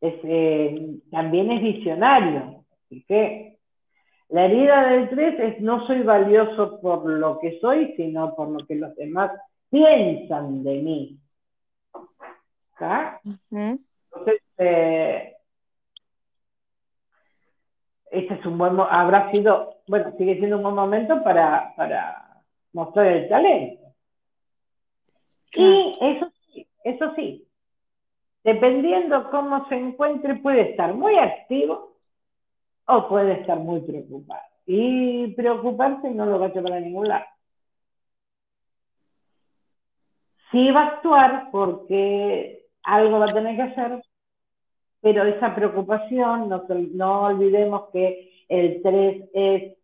Eh, también es visionario. Así que la herida del 3 es no soy valioso por lo que soy, sino por lo que los demás piensan de mí. ¿Está? Entonces, eh, este es un buen, habrá sido, bueno, sigue siendo un buen momento para, para mostrar el talento. Y eso sí, eso sí, dependiendo cómo se encuentre, puede estar muy activo o puede estar muy preocupado. Y preocuparse no lo va a llevar a ningún lado. Sí va a actuar porque algo va a tener que hacer, pero esa preocupación, no, olvidemos que el 3 es,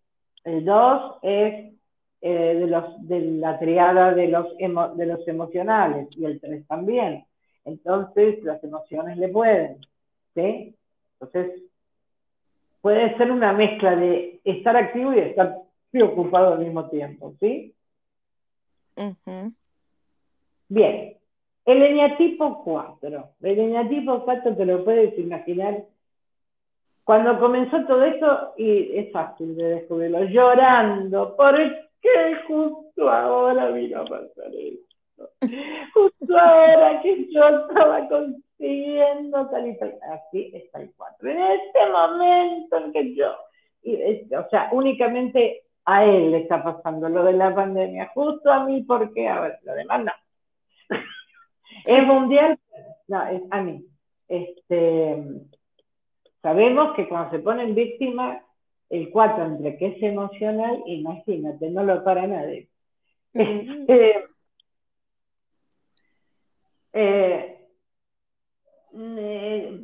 el 2 es eh, de, los, de la triada de los, de los emocionales y el 3 también. Entonces, las emociones le pueden, ¿sí? Entonces, puede ser una mezcla de estar activo y estar preocupado al mismo tiempo, ¿sí? Bien, el eneatipo 4. El eneatipo 4 te lo puedes imaginar. Cuando comenzó todo esto, y es fácil de descubrirlo, llorando, ¿por qué justo ahora vino a pasar esto? Justo ahora que yo estaba consiguiendo tal y tal. Así está el 4. En este momento en que yo, o sea, únicamente a él le está pasando lo de la pandemia, justo a mí, porque, a ver, lo demás no. ¿Es mundial? No, es a mí. Este, sabemos que cuando se ponen víctimas, el 4 entre que es emocional, imagínate, no lo para nadie. Este, eh, eh,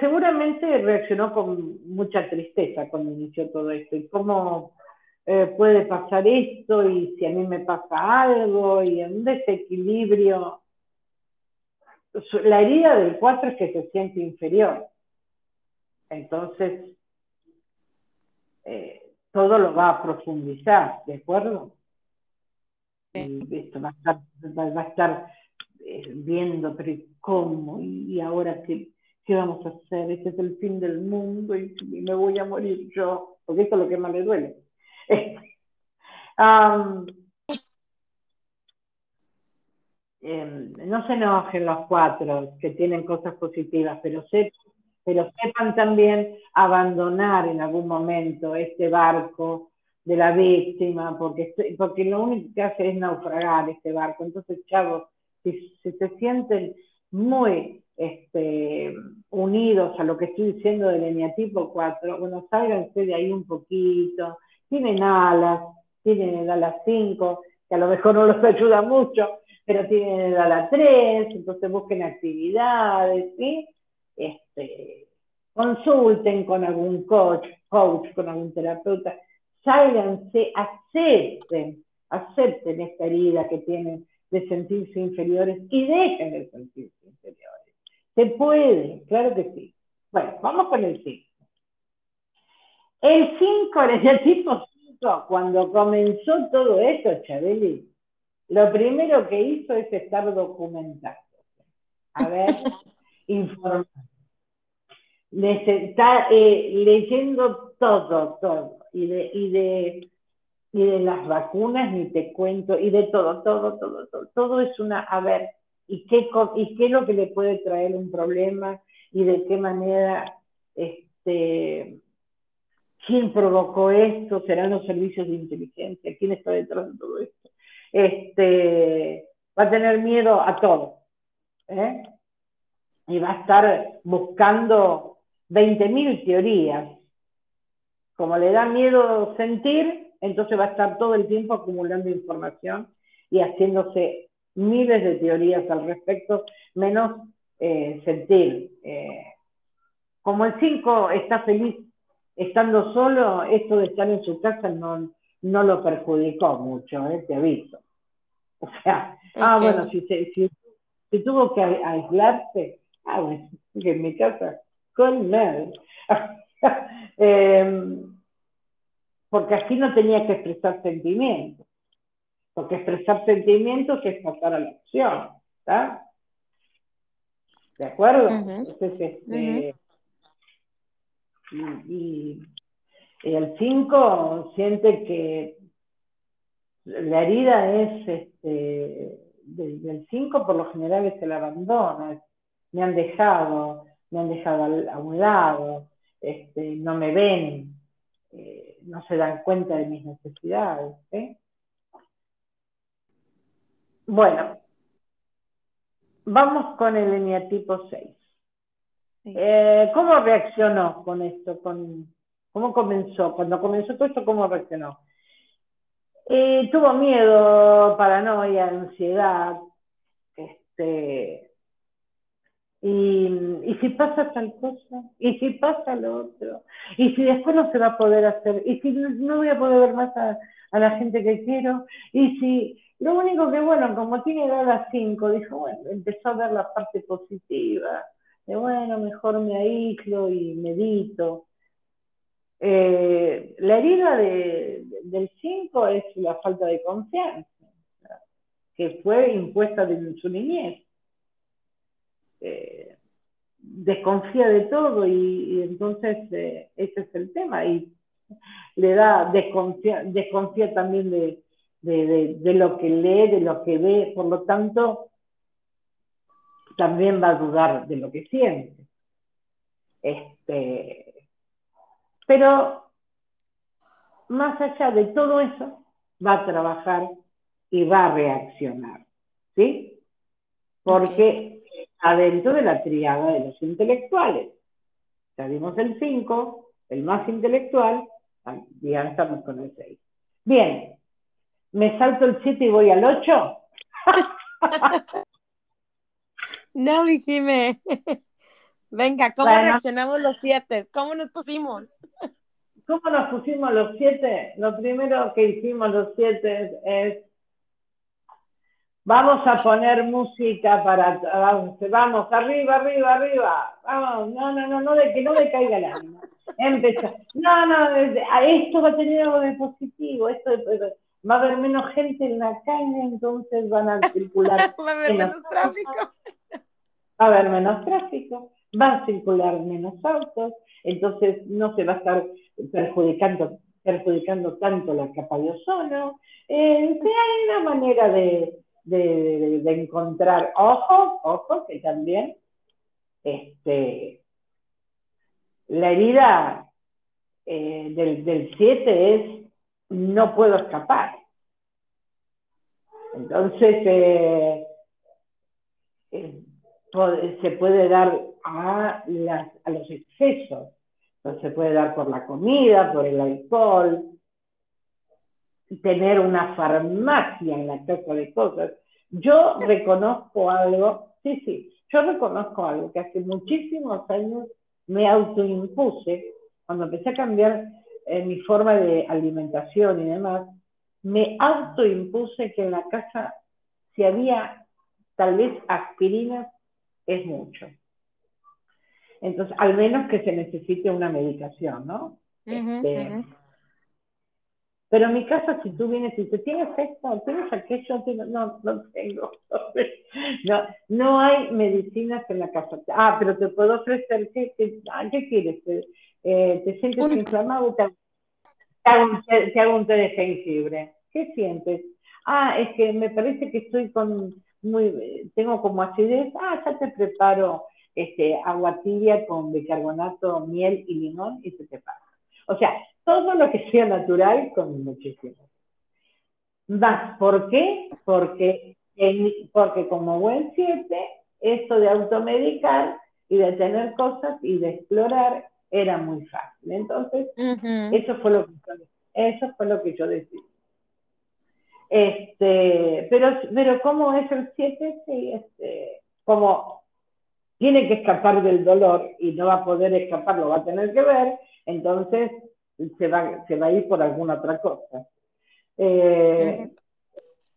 seguramente reaccionó con mucha tristeza cuando inició todo esto. ¿Y cómo eh, puede pasar esto? ¿Y si a mí me pasa algo? ¿Y un desequilibrio? la herida del 4 es que se siente inferior. Entonces, todo lo va a profundizar, ¿de acuerdo? Y esto va a estar, viendo, pero ¿cómo? ¿Y ahora qué, qué, vamos a hacer? Este es el fin del mundo y, me voy a morir yo, porque esto es lo que más le duele. Em, no se enojen los cuatro que tienen cosas positivas, pero, pero sepan también abandonar en algún momento este barco de la víctima, porque, porque lo único que hace es naufragar este barco. Entonces, chavos, si, se sienten muy este, unidos a lo que estoy diciendo del eneatipo 4, bueno, sálganse de ahí un poquito, tienen alas, tienen alas 5, que a lo mejor no los ayuda mucho, pero tienen a la 3, entonces busquen actividades, ¿sí? Este, consulten con algún coach, coach, con algún terapeuta, sálganse, acepten, acepten esta herida que tienen de sentirse inferiores y dejen de sentirse inferiores. Se puede, claro que sí. Bueno, vamos con el 5. El 5, el tipo 5, cuando comenzó todo esto, Chabeli, lo primero que hizo es estar documentando. A ver, informar. está eh, leyendo todo, todo, y de, y de y de las vacunas ni te cuento, y de todo, todo, todo, todo, todo es una, a ver, ¿y qué, y qué es lo que le puede traer un problema? ¿Y de qué manera, este, quién provocó esto? ¿Serán los servicios de inteligencia? ¿Quién está detrás de todo esto? Este, va a tener miedo a todo, ¿eh? Y va a estar buscando 20.000 teorías. Como le da miedo sentir, entonces va a estar todo el tiempo acumulando información y haciéndose miles de teorías al respecto, menos eh, sentir. Eh, como el 5 está feliz estando solo, esto de estar en su casa no, no lo perjudicó mucho, eh, te aviso. O sea, ah, bueno, si, si, si, tuvo que aislarse, ah, bueno, que en mi casa, con nada. porque así no tenía que expresar sentimientos, porque expresar sentimientos es pasar a la acción, ¿está? ¿De acuerdo? Entonces, este, y, el 5 siente que la herida es, este, del 5 por lo general es el abandono, me han dejado, me han dejado a, un lado, este, no me ven, eh, no se dan cuenta de mis necesidades. ¿eh? Bueno, vamos con el eneatipo 6. Eh, ¿Cómo reaccionó con esto? Con, ¿Cómo comenzó? Cuando comenzó todo esto, ¿cómo reaccionó? tuvo miedo, paranoia, ansiedad, este, y, si pasa tal cosa, y si pasa lo otro, y si después no se va a poder hacer, y si no voy a poder ver más a, la gente que quiero, y si lo único que, bueno, como tiene edad a 5, dijo, bueno, empezó a ver la parte positiva, de bueno, mejor me aíslo y medito. Eh, la herida del 5 es la falta de confianza, que fue impuesta de su niñez. Eh, desconfía de todo y, entonces eh, ese es el tema y le da desconfía, también de, lo que lee, de lo que ve, por lo tanto también va a dudar de lo que siente. Este, pero más allá de todo eso, va a trabajar y va a reaccionar, ¿sí? Porque adentro de la triada de los intelectuales. Ya vimos el 5, el más intelectual, ya estamos con el 6. Bien, ¿me salto el 7 y voy al 8? no, dijime. Venga, ¿cómo reaccionamos los 7? ¿Cómo nos pusimos? ¿Cómo nos pusimos los 7? Lo primero que hicimos los 7 es Vamos a poner música para, vamos, arriba, arriba, arriba, vamos, no, no, no, no, de que no decaiga el ánimo. Empezó, no, no, esto va a tener algo de positivo, esto va a haber menos gente en la calle, entonces van a circular. va a haber menos tráfico. Va a haber menos tráfico, van a circular menos autos, entonces no se va a estar perjudicando, perjudicando tanto la capa de ozono. Eh, hay una manera de, de, encontrar, ojo, ojo, que también este, la herida eh, del 7 es no puedo escapar. Entonces, eh, eh, se puede dar a, a los excesos. Entonces, se puede dar por la comida, por el alcohol, tener una farmacia en la casa de cosas. Yo reconozco algo, sí, sí, yo reconozco algo que hace muchísimos años me autoimpuse, cuando empecé a cambiar eh, mi forma de alimentación y demás, me autoimpuse que en la casa, si había tal vez aspirinas, es mucho. Entonces, al menos que se necesite una medicación, ¿no? Este, Pero en mi casa, si tú vienes y dices, ¿tienes esto? ¿Tienes aquello? No, no tengo. No, no hay medicinas en la casa. Ah, pero te puedo ofrecer, ¿qué, qué, quieres? ¿Te, eh, ¿Te sientes inflamado? Te, hago, te, hago un té de jengibre. ¿Qué sientes? Ah, es que me parece que estoy con muy, tengo como acidez. Ah, ya te preparo este, agua tibia con bicarbonato, miel y limón y se te pasa. O sea, todo lo que sea natural con muchísimo. Más, ¿por qué? Porque, porque como buen 7, esto de automedicar y de tener cosas y de explorar era muy fácil. Entonces, eso fue lo que yo, eso fue lo que yo decidí. Este, pero, pero ¿cómo es el 7? Sí, este, como tiene que escapar del dolor y no va a poder escapar, lo va a tener que ver, entonces se va, se va a ir por alguna otra cosa. Eh,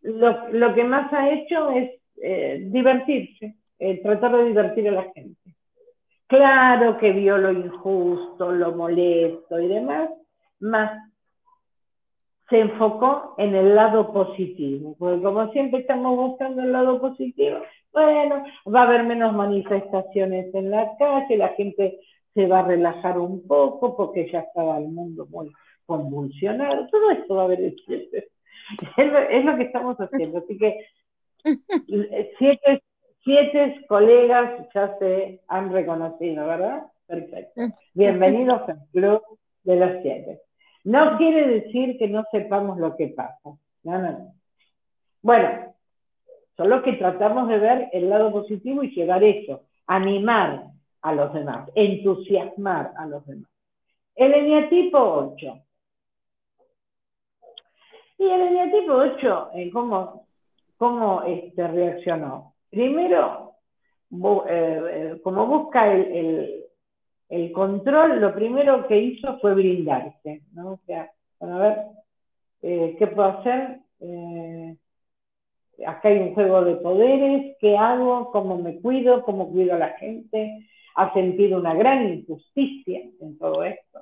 lo, lo, que más ha hecho es eh, divertirse, eh, tratar de divertir a la gente. Claro que vio lo injusto, lo molesto y demás, más se enfocó en el lado positivo, porque como siempre estamos buscando el lado positivo, bueno, va a haber menos manifestaciones en la calle, la gente se va a relajar un poco porque ya estaba el mundo muy convulsionado. Todo esto va a haber siete. Es lo, que estamos haciendo. Así que siete, siete colegas ya se han reconocido, ¿verdad? Perfecto. Bienvenidos al club de los siete. No quiere decir que no sepamos lo que pasa. No, no, no. Bueno, solo que tratamos de ver el lado positivo y llegar a eso, animar, a los demás, entusiasmar a los demás. El eneatipo 8. Y el eneatipo 8, eh, ¿cómo, cómo este, reaccionó? Primero, eh, eh, como busca el, el, control, lo primero que hizo fue brindarse, ¿no? O sea, bueno, a ver, ¿qué puedo hacer? acá hay un juego de poderes, ¿qué hago? ¿Cómo me cuido? ¿Cómo cuido a la gente? Ha sentido una gran injusticia en todo esto.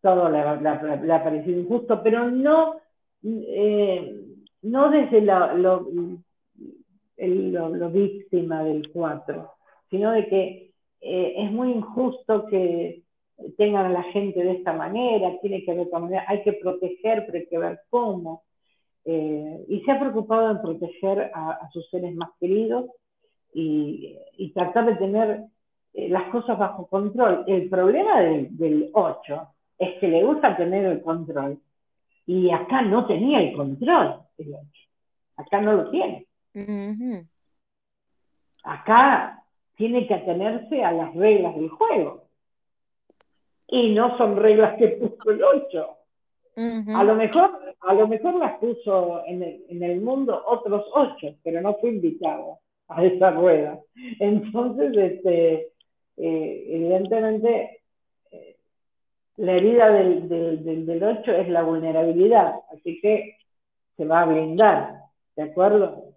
Todo le, ha parecido injusto, pero no, eh, no desde lo, víctima del 4, sino de que eh, es muy injusto que tengan a la gente de esta manera, tiene que ver con hay que proteger, pero hay que ver cómo. Eh, y se ha preocupado en proteger a, sus seres más queridos y, tratar de tener eh, las cosas bajo control. El problema del, 8 es que le gusta tener el control. Y acá no tenía el control el 8. Acá no lo tiene. Acá tiene que atenerse a las reglas del juego. Y no son reglas que puso el 8. a, lo mejor, a lo mejor las puso en el, en el mundo otros 8, pero no fue invitado a esa rueda. Entonces, este, eh, evidentemente eh, la herida del, del, del, 8 es la vulnerabilidad, así que se va a blindar, ¿de acuerdo?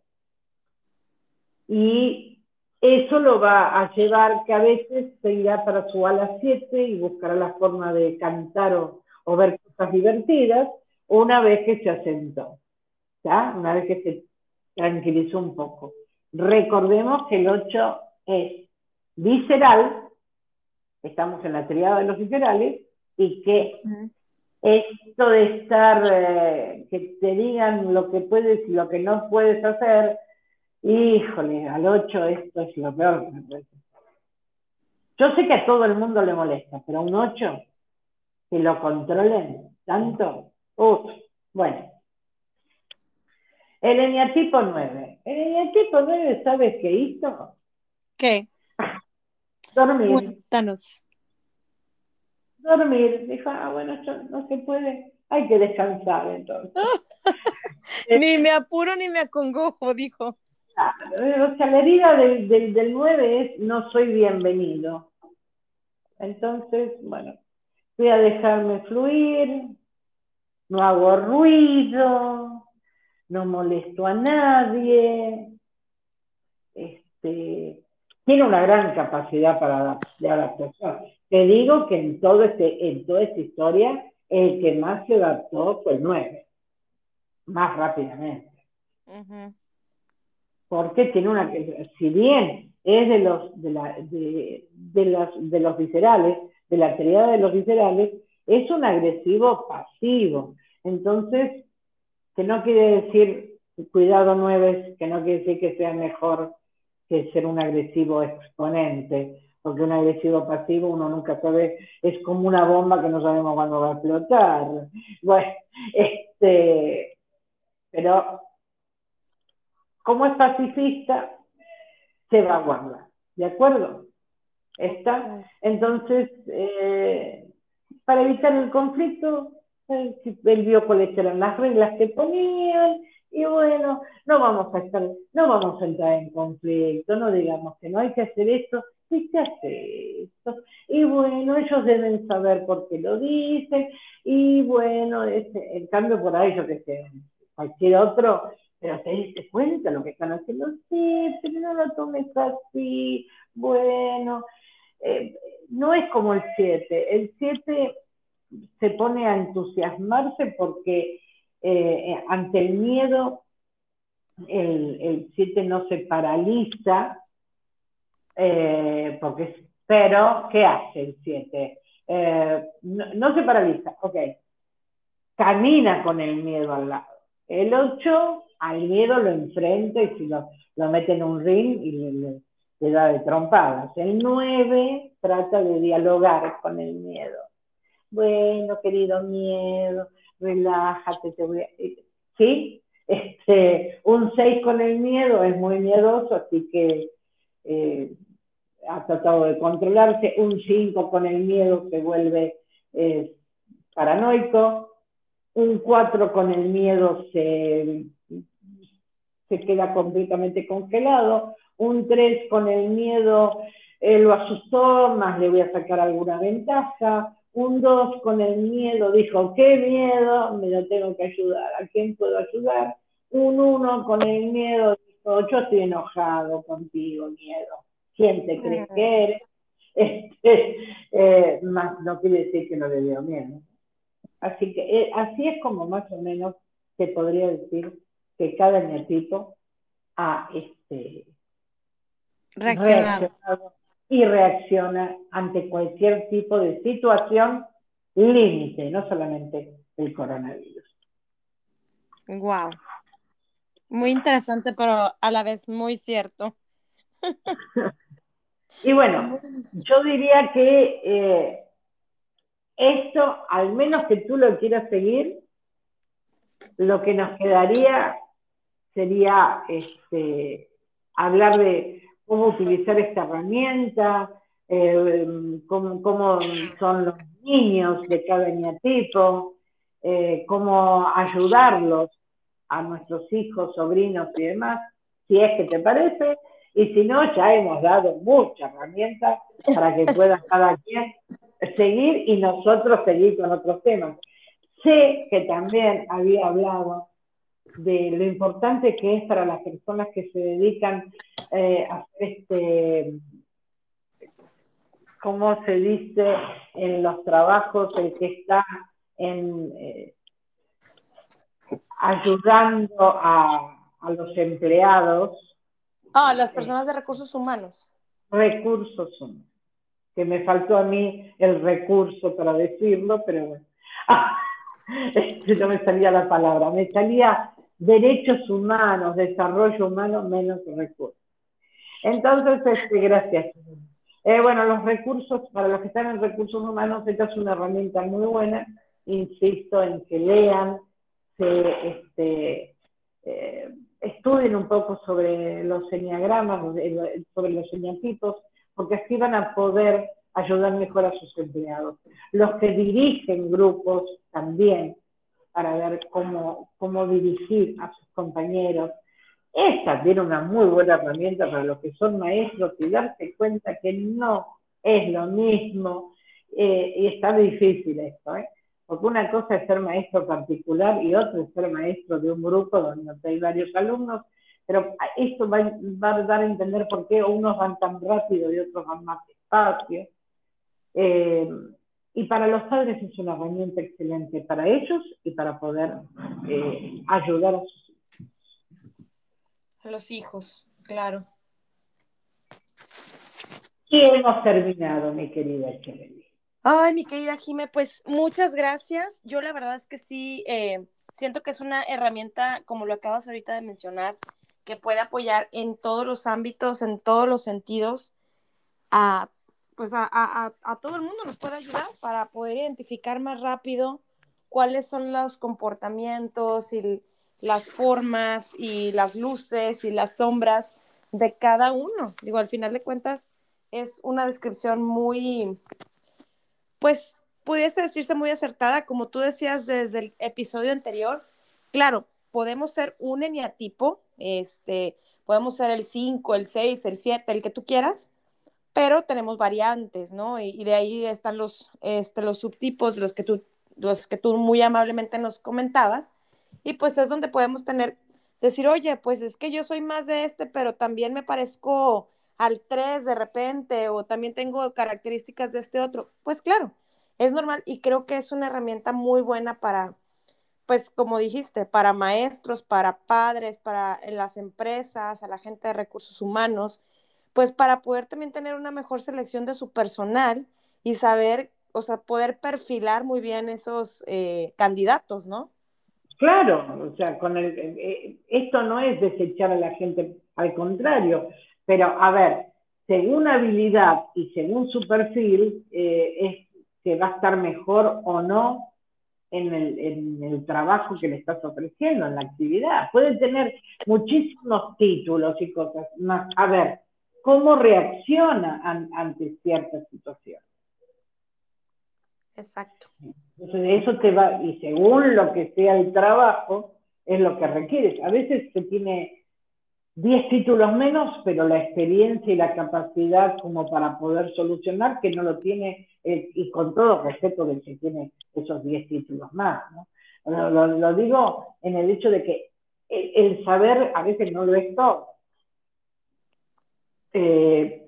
Y eso lo va a llevar que a veces se irá para su ala 7 y buscará la forma de cantar o, o ver cosas divertidas una vez que se asentó, ¿ya? Una vez que se tranquilizó un poco. Recordemos que el 8 es visceral, estamos en la triada de los viscerales, y que esto de estar, eh, que te digan lo que puedes y lo que no puedes hacer, híjole, al 8 esto es lo peor Yo sé que a todo el mundo le molesta, pero a un 8 que lo controlen tanto, uff, bueno. El eneatipo 9. El eneatipo 9, ¿sabes qué hizo? ¿Qué? Dormir. Cuéntanos. Dormir. Dijo, ah, bueno, no se puede. Hay que descansar entonces. ni me apuro ni me acongojo, dijo. o sea, la herida del, del, del 9 es no soy bienvenido. Entonces, bueno, voy a dejarme fluir, no hago ruido, no molesto a nadie, este, tiene una gran capacidad para de adaptación. Te digo que en, todo este, en toda esta historia el que más se adaptó fue el 9, más rápidamente. Porque tiene una, si bien es de los, de, la, de, de los viscerales, de la actividad de los viscerales, es un agresivo pasivo. Entonces, que no quiere decir, cuidado nueve, que no quiere decir que sea mejor que ser un agresivo exponente, porque un agresivo pasivo uno nunca sabe, es como una bomba que no sabemos cuándo va a explotar. Bueno, este, pero como es pacifista, se va a guardar, ¿de acuerdo? ¿Está? Entonces, eh, para evitar el conflicto, él, vio cuáles eran las reglas que ponían y bueno, no vamos a estar, no vamos a entrar en conflicto, no digamos que no hay que hacer esto, y se hace esto. Y bueno, ellos deben saber por qué lo dicen, y bueno, este, en cambio por ahí yo que sé, cualquier otro, pero te diste cuenta lo que están haciendo, sí, pero no lo tomes así, bueno, eh, no es como el 7, el 7 se pone a entusiasmarse porque eh, ante el miedo el 7 no se paraliza, eh, porque, pero ¿qué hace el 7? Eh, no, se paraliza, ok, camina con el miedo al lado. El 8 al miedo lo enfrenta y si lo, lo mete en un ring y le, le da de trompadas. El 9 trata de dialogar con el miedo bueno, querido miedo, relájate, te voy a... ¿Sí? Este, un 6 con el miedo es muy miedoso, así que eh, ha tratado de controlarse. Un 5 con el miedo se vuelve eh, paranoico. Un 4 con el miedo se, se queda completamente congelado. Un 3 con el miedo eh, lo asustó, más le voy a sacar alguna ventaja. Un 2 con el miedo dijo, qué miedo, me lo tengo que ayudar, ¿a quién puedo ayudar? Un 1 con el miedo dijo, yo estoy enojado contigo, miedo. ¿Quién te crees que eres? Este, eh, más no quiere decir que no le dio miedo. Así que eh, así es como más o menos se podría decir que cada nietito ha este, reaccionado y reacciona ante cualquier tipo de situación límite, no solamente el coronavirus. Wow. Muy interesante, pero a la vez muy cierto. y bueno, yo diría que eh, esto, al menos que tú lo quieras seguir, lo que nos quedaría sería este, hablar de cómo utilizar esta herramienta, eh, cómo, son los niños de cada eneatipo, eh, cómo ayudarlos a nuestros hijos, sobrinos y demás, si es que te parece, y si no, ya hemos dado muchas herramientas para que pueda cada quien seguir y nosotros seguir con otros temas. Sé que también había hablado de lo importante que es para las personas que se dedican eh, este, ¿cómo se dice en los trabajos, el que está en, eh, ayudando a, los empleados? Ah, las personas de recursos humanos. Recursos humanos. Que me faltó a mí el recurso para decirlo, pero bueno. no me salía la palabra, me salía derechos humanos, desarrollo humano menos recursos. Entonces, este, gracias. Eh, bueno, los recursos, para los que están en recursos humanos, esta es una herramienta muy buena. Insisto en que lean, se este, eh, estudien un poco sobre los señagramas, sobre los señatipos, porque así van a poder ayudar mejor a sus empleados. Los que dirigen grupos también, para ver cómo, cómo dirigir a sus compañeros, esta tiene una muy buena herramienta para los que son maestros y darse cuenta que no es lo mismo eh, y está difícil esto, ¿eh? porque una cosa es ser maestro particular y otra es ser maestro de un grupo donde hay varios alumnos, pero esto va, a dar a entender por qué unos van tan rápido y otros van más despacio. Eh, y para los padres es una herramienta excelente para ellos y para poder eh, ayudar a sus. A los hijos, claro. Y hemos terminado, mi querida Chelly. Ay, mi querida Jime, pues muchas gracias. Yo la verdad es que sí, eh, siento que es una herramienta, como lo acabas ahorita de mencionar, que puede apoyar en todos los ámbitos, en todos los sentidos, a pues a, todo el mundo nos puede ayudar para poder identificar más rápido cuáles son los comportamientos y las formas y las luces y las sombras de cada uno. Digo, al final de cuentas es una descripción muy, pues, pudiese decirse muy acertada, como tú decías desde el episodio anterior. Claro, podemos ser un eneatipo, este, podemos ser el 5, el 6, el 7, el que tú quieras, pero tenemos variantes, ¿no? Y, de ahí están los, este, los subtipos, los que, tú, los que tú muy amablemente nos comentabas, y pues es donde podemos tener, decir, oye, pues es que yo soy más de este, pero también me parezco al 3 de repente, o también tengo características de este otro. Pues claro, es normal y creo que es una herramienta muy buena para, pues como dijiste, para maestros, para padres, para las empresas, a la gente de recursos humanos, pues para poder también tener una mejor selección de su personal y saber, o sea, poder perfilar muy bien esos eh, candidatos, ¿no? Claro, o sea, con el, eh, eh, esto no es desechar a la gente, al contrario, pero a ver, según habilidad y según su perfil, es que va a estar mejor o no en el, en el, trabajo que le estás ofreciendo, en la actividad. Puede tener muchísimos títulos y cosas más. A ver, cómo reacciona ante ciertas situaciones. Exacto. Entonces, eso te va, y según lo que sea el trabajo, es lo que requieres. A veces se tiene 10 títulos menos, pero la experiencia y la capacidad como para poder solucionar, que no lo tiene, eh, y con todo respeto de que tiene esos 10 títulos más. ¿no? Lo, digo en el hecho de que el saber a veces no lo es todo eh,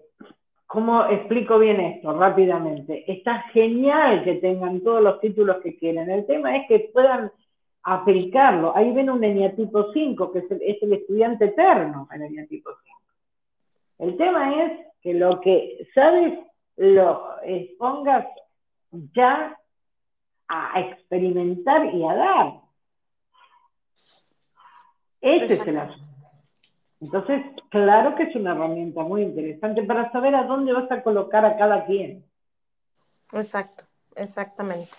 ¿cómo explico bien esto rápidamente? Está genial que tengan todos los títulos que quieren. El tema es que puedan aplicarlo. Ahí ven un eneatipo 5, que es el, estudiante eterno, el eneatipo 5. El tema es que lo que sabes lo expongas ya a experimentar y a dar. Ese es el asunto. Entonces, claro que es una herramienta muy interesante para saber a dónde vas a colocar a cada quien. Exacto, exactamente.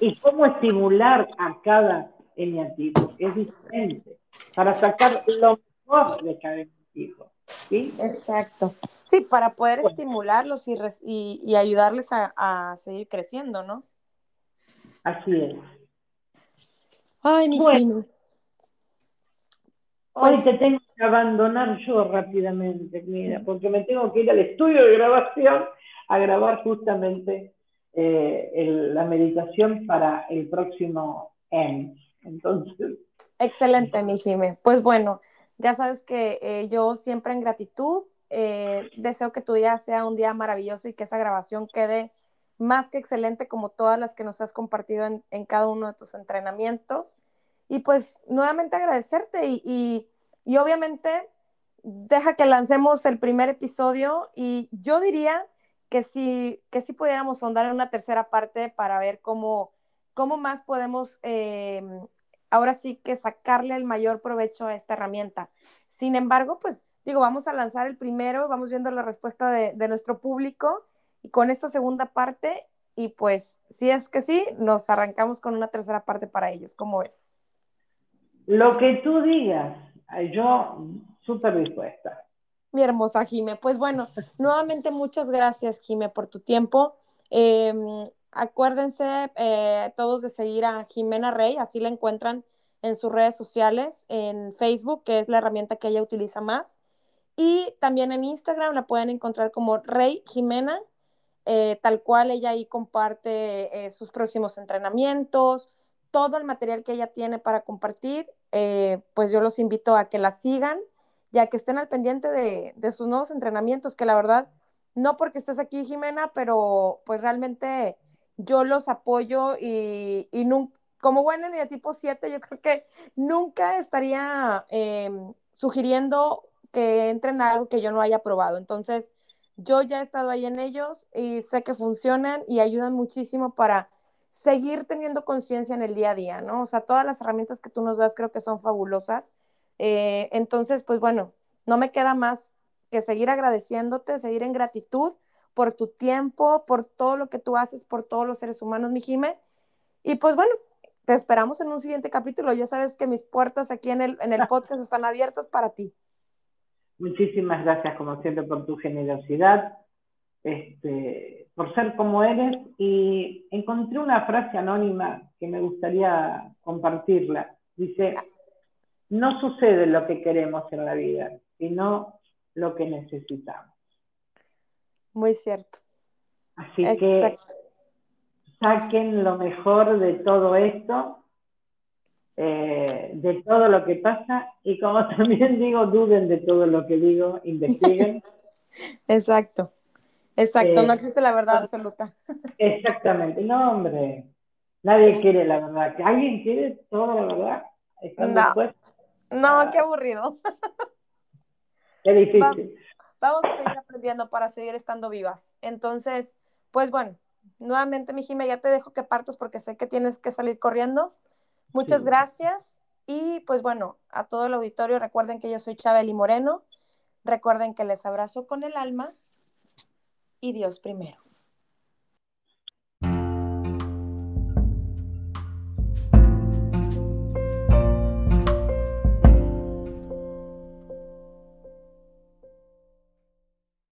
Y cómo estimular a cada eneatipo, es diferente, para sacar lo mejor de cada eneatipo. ¿sí? Exacto. Sí, para poder estimularlos y, y, ayudarles a, seguir creciendo, ¿no? Así es. Ay, mi bueno, Hoy pues te tengo abandonar yo rápidamente, mira, porque me tengo que ir al estudio de grabación a grabar justamente eh, la meditación para el próximo M. Entonces. Excelente, mi Jime. Pues bueno, ya sabes que eh, yo siempre en gratitud eh, deseo que tu día sea un día maravilloso y que esa grabación quede más que excelente como todas las que nos has compartido en cada uno de tus entrenamientos. Y pues nuevamente agradecerte y, y, obviamente deja que lancemos el primer episodio y yo diría que si, que si pudiéramos ahondar en una tercera parte para ver cómo, cómo más podemos eh, ahora sí que sacarle el mayor provecho a esta herramienta. Sin embargo, pues digo, vamos a lanzar el primero, vamos viendo la respuesta de, de nuestro público y con esta segunda parte y pues si es que sí, nos arrancamos con una tercera parte para ellos. ¿Cómo es? Lo que tú digas, yo súper dispuesta. Mi hermosa Jime. Pues bueno, nuevamente muchas gracias, Jime, por tu tiempo. Em, acuérdense eh, todos de seguir a Jimena Rey, así la encuentran en sus redes sociales, en Facebook, que es la herramienta que ella utiliza más. Y también en Instagram la pueden encontrar como Rey Jimena, eh, tal cual ella ahí comparte eh, sus próximos entrenamientos, todo el material que ella tiene para compartir, eh, pues yo los invito a que la sigan y a que estén al pendiente de, sus nuevos entrenamientos, que la verdad, no porque estés aquí, Jimena, pero pues realmente yo los apoyo y, y como buena de tipo 7, yo creo que nunca estaría em, sugiriendo que entren algo que yo no haya probado. Entonces, yo ya he estado ahí en ellos y sé que funcionan y ayudan muchísimo para seguir teniendo conciencia en el día a día, ¿no? O sea, todas las herramientas que tú nos das creo que son fabulosas. Eh, entonces, pues bueno, no me queda más que seguir agradeciéndote, seguir en gratitud por tu tiempo, por todo lo que tú haces por todos los seres humanos, mi Jime. Y pues bueno, te esperamos en un siguiente capítulo. Ya sabes que mis puertas aquí en el, en el podcast están abiertas para ti. Muchísimas gracias, como siempre, por tu generosidad, este, por ser como eres. Y encontré una frase anónima que me gustaría compartirla. Dice, no sucede lo que queremos en la vida, sino lo que necesitamos. Muy cierto. Así que saquen lo mejor de todo esto, eh, de todo lo que pasa y como también digo, duden de todo lo que digo, investiguen. Exacto, exacto, no eh, existe la verdad absoluta. Exactamente, no hombre, nadie quiere la verdad, alguien quiere toda la verdad. No, no, qué aburrido. Qué difícil. Vamos a seguir aprendiendo para seguir estando vivas. Entonces, pues bueno, nuevamente, mi Jime, ya te dejo que partas porque sé que tienes que salir corriendo. Muchas gracias. Y pues bueno, a todo el auditorio, recuerden que yo soy Chabeli Moreno. Recuerden que les abrazo con el alma y Dios primero.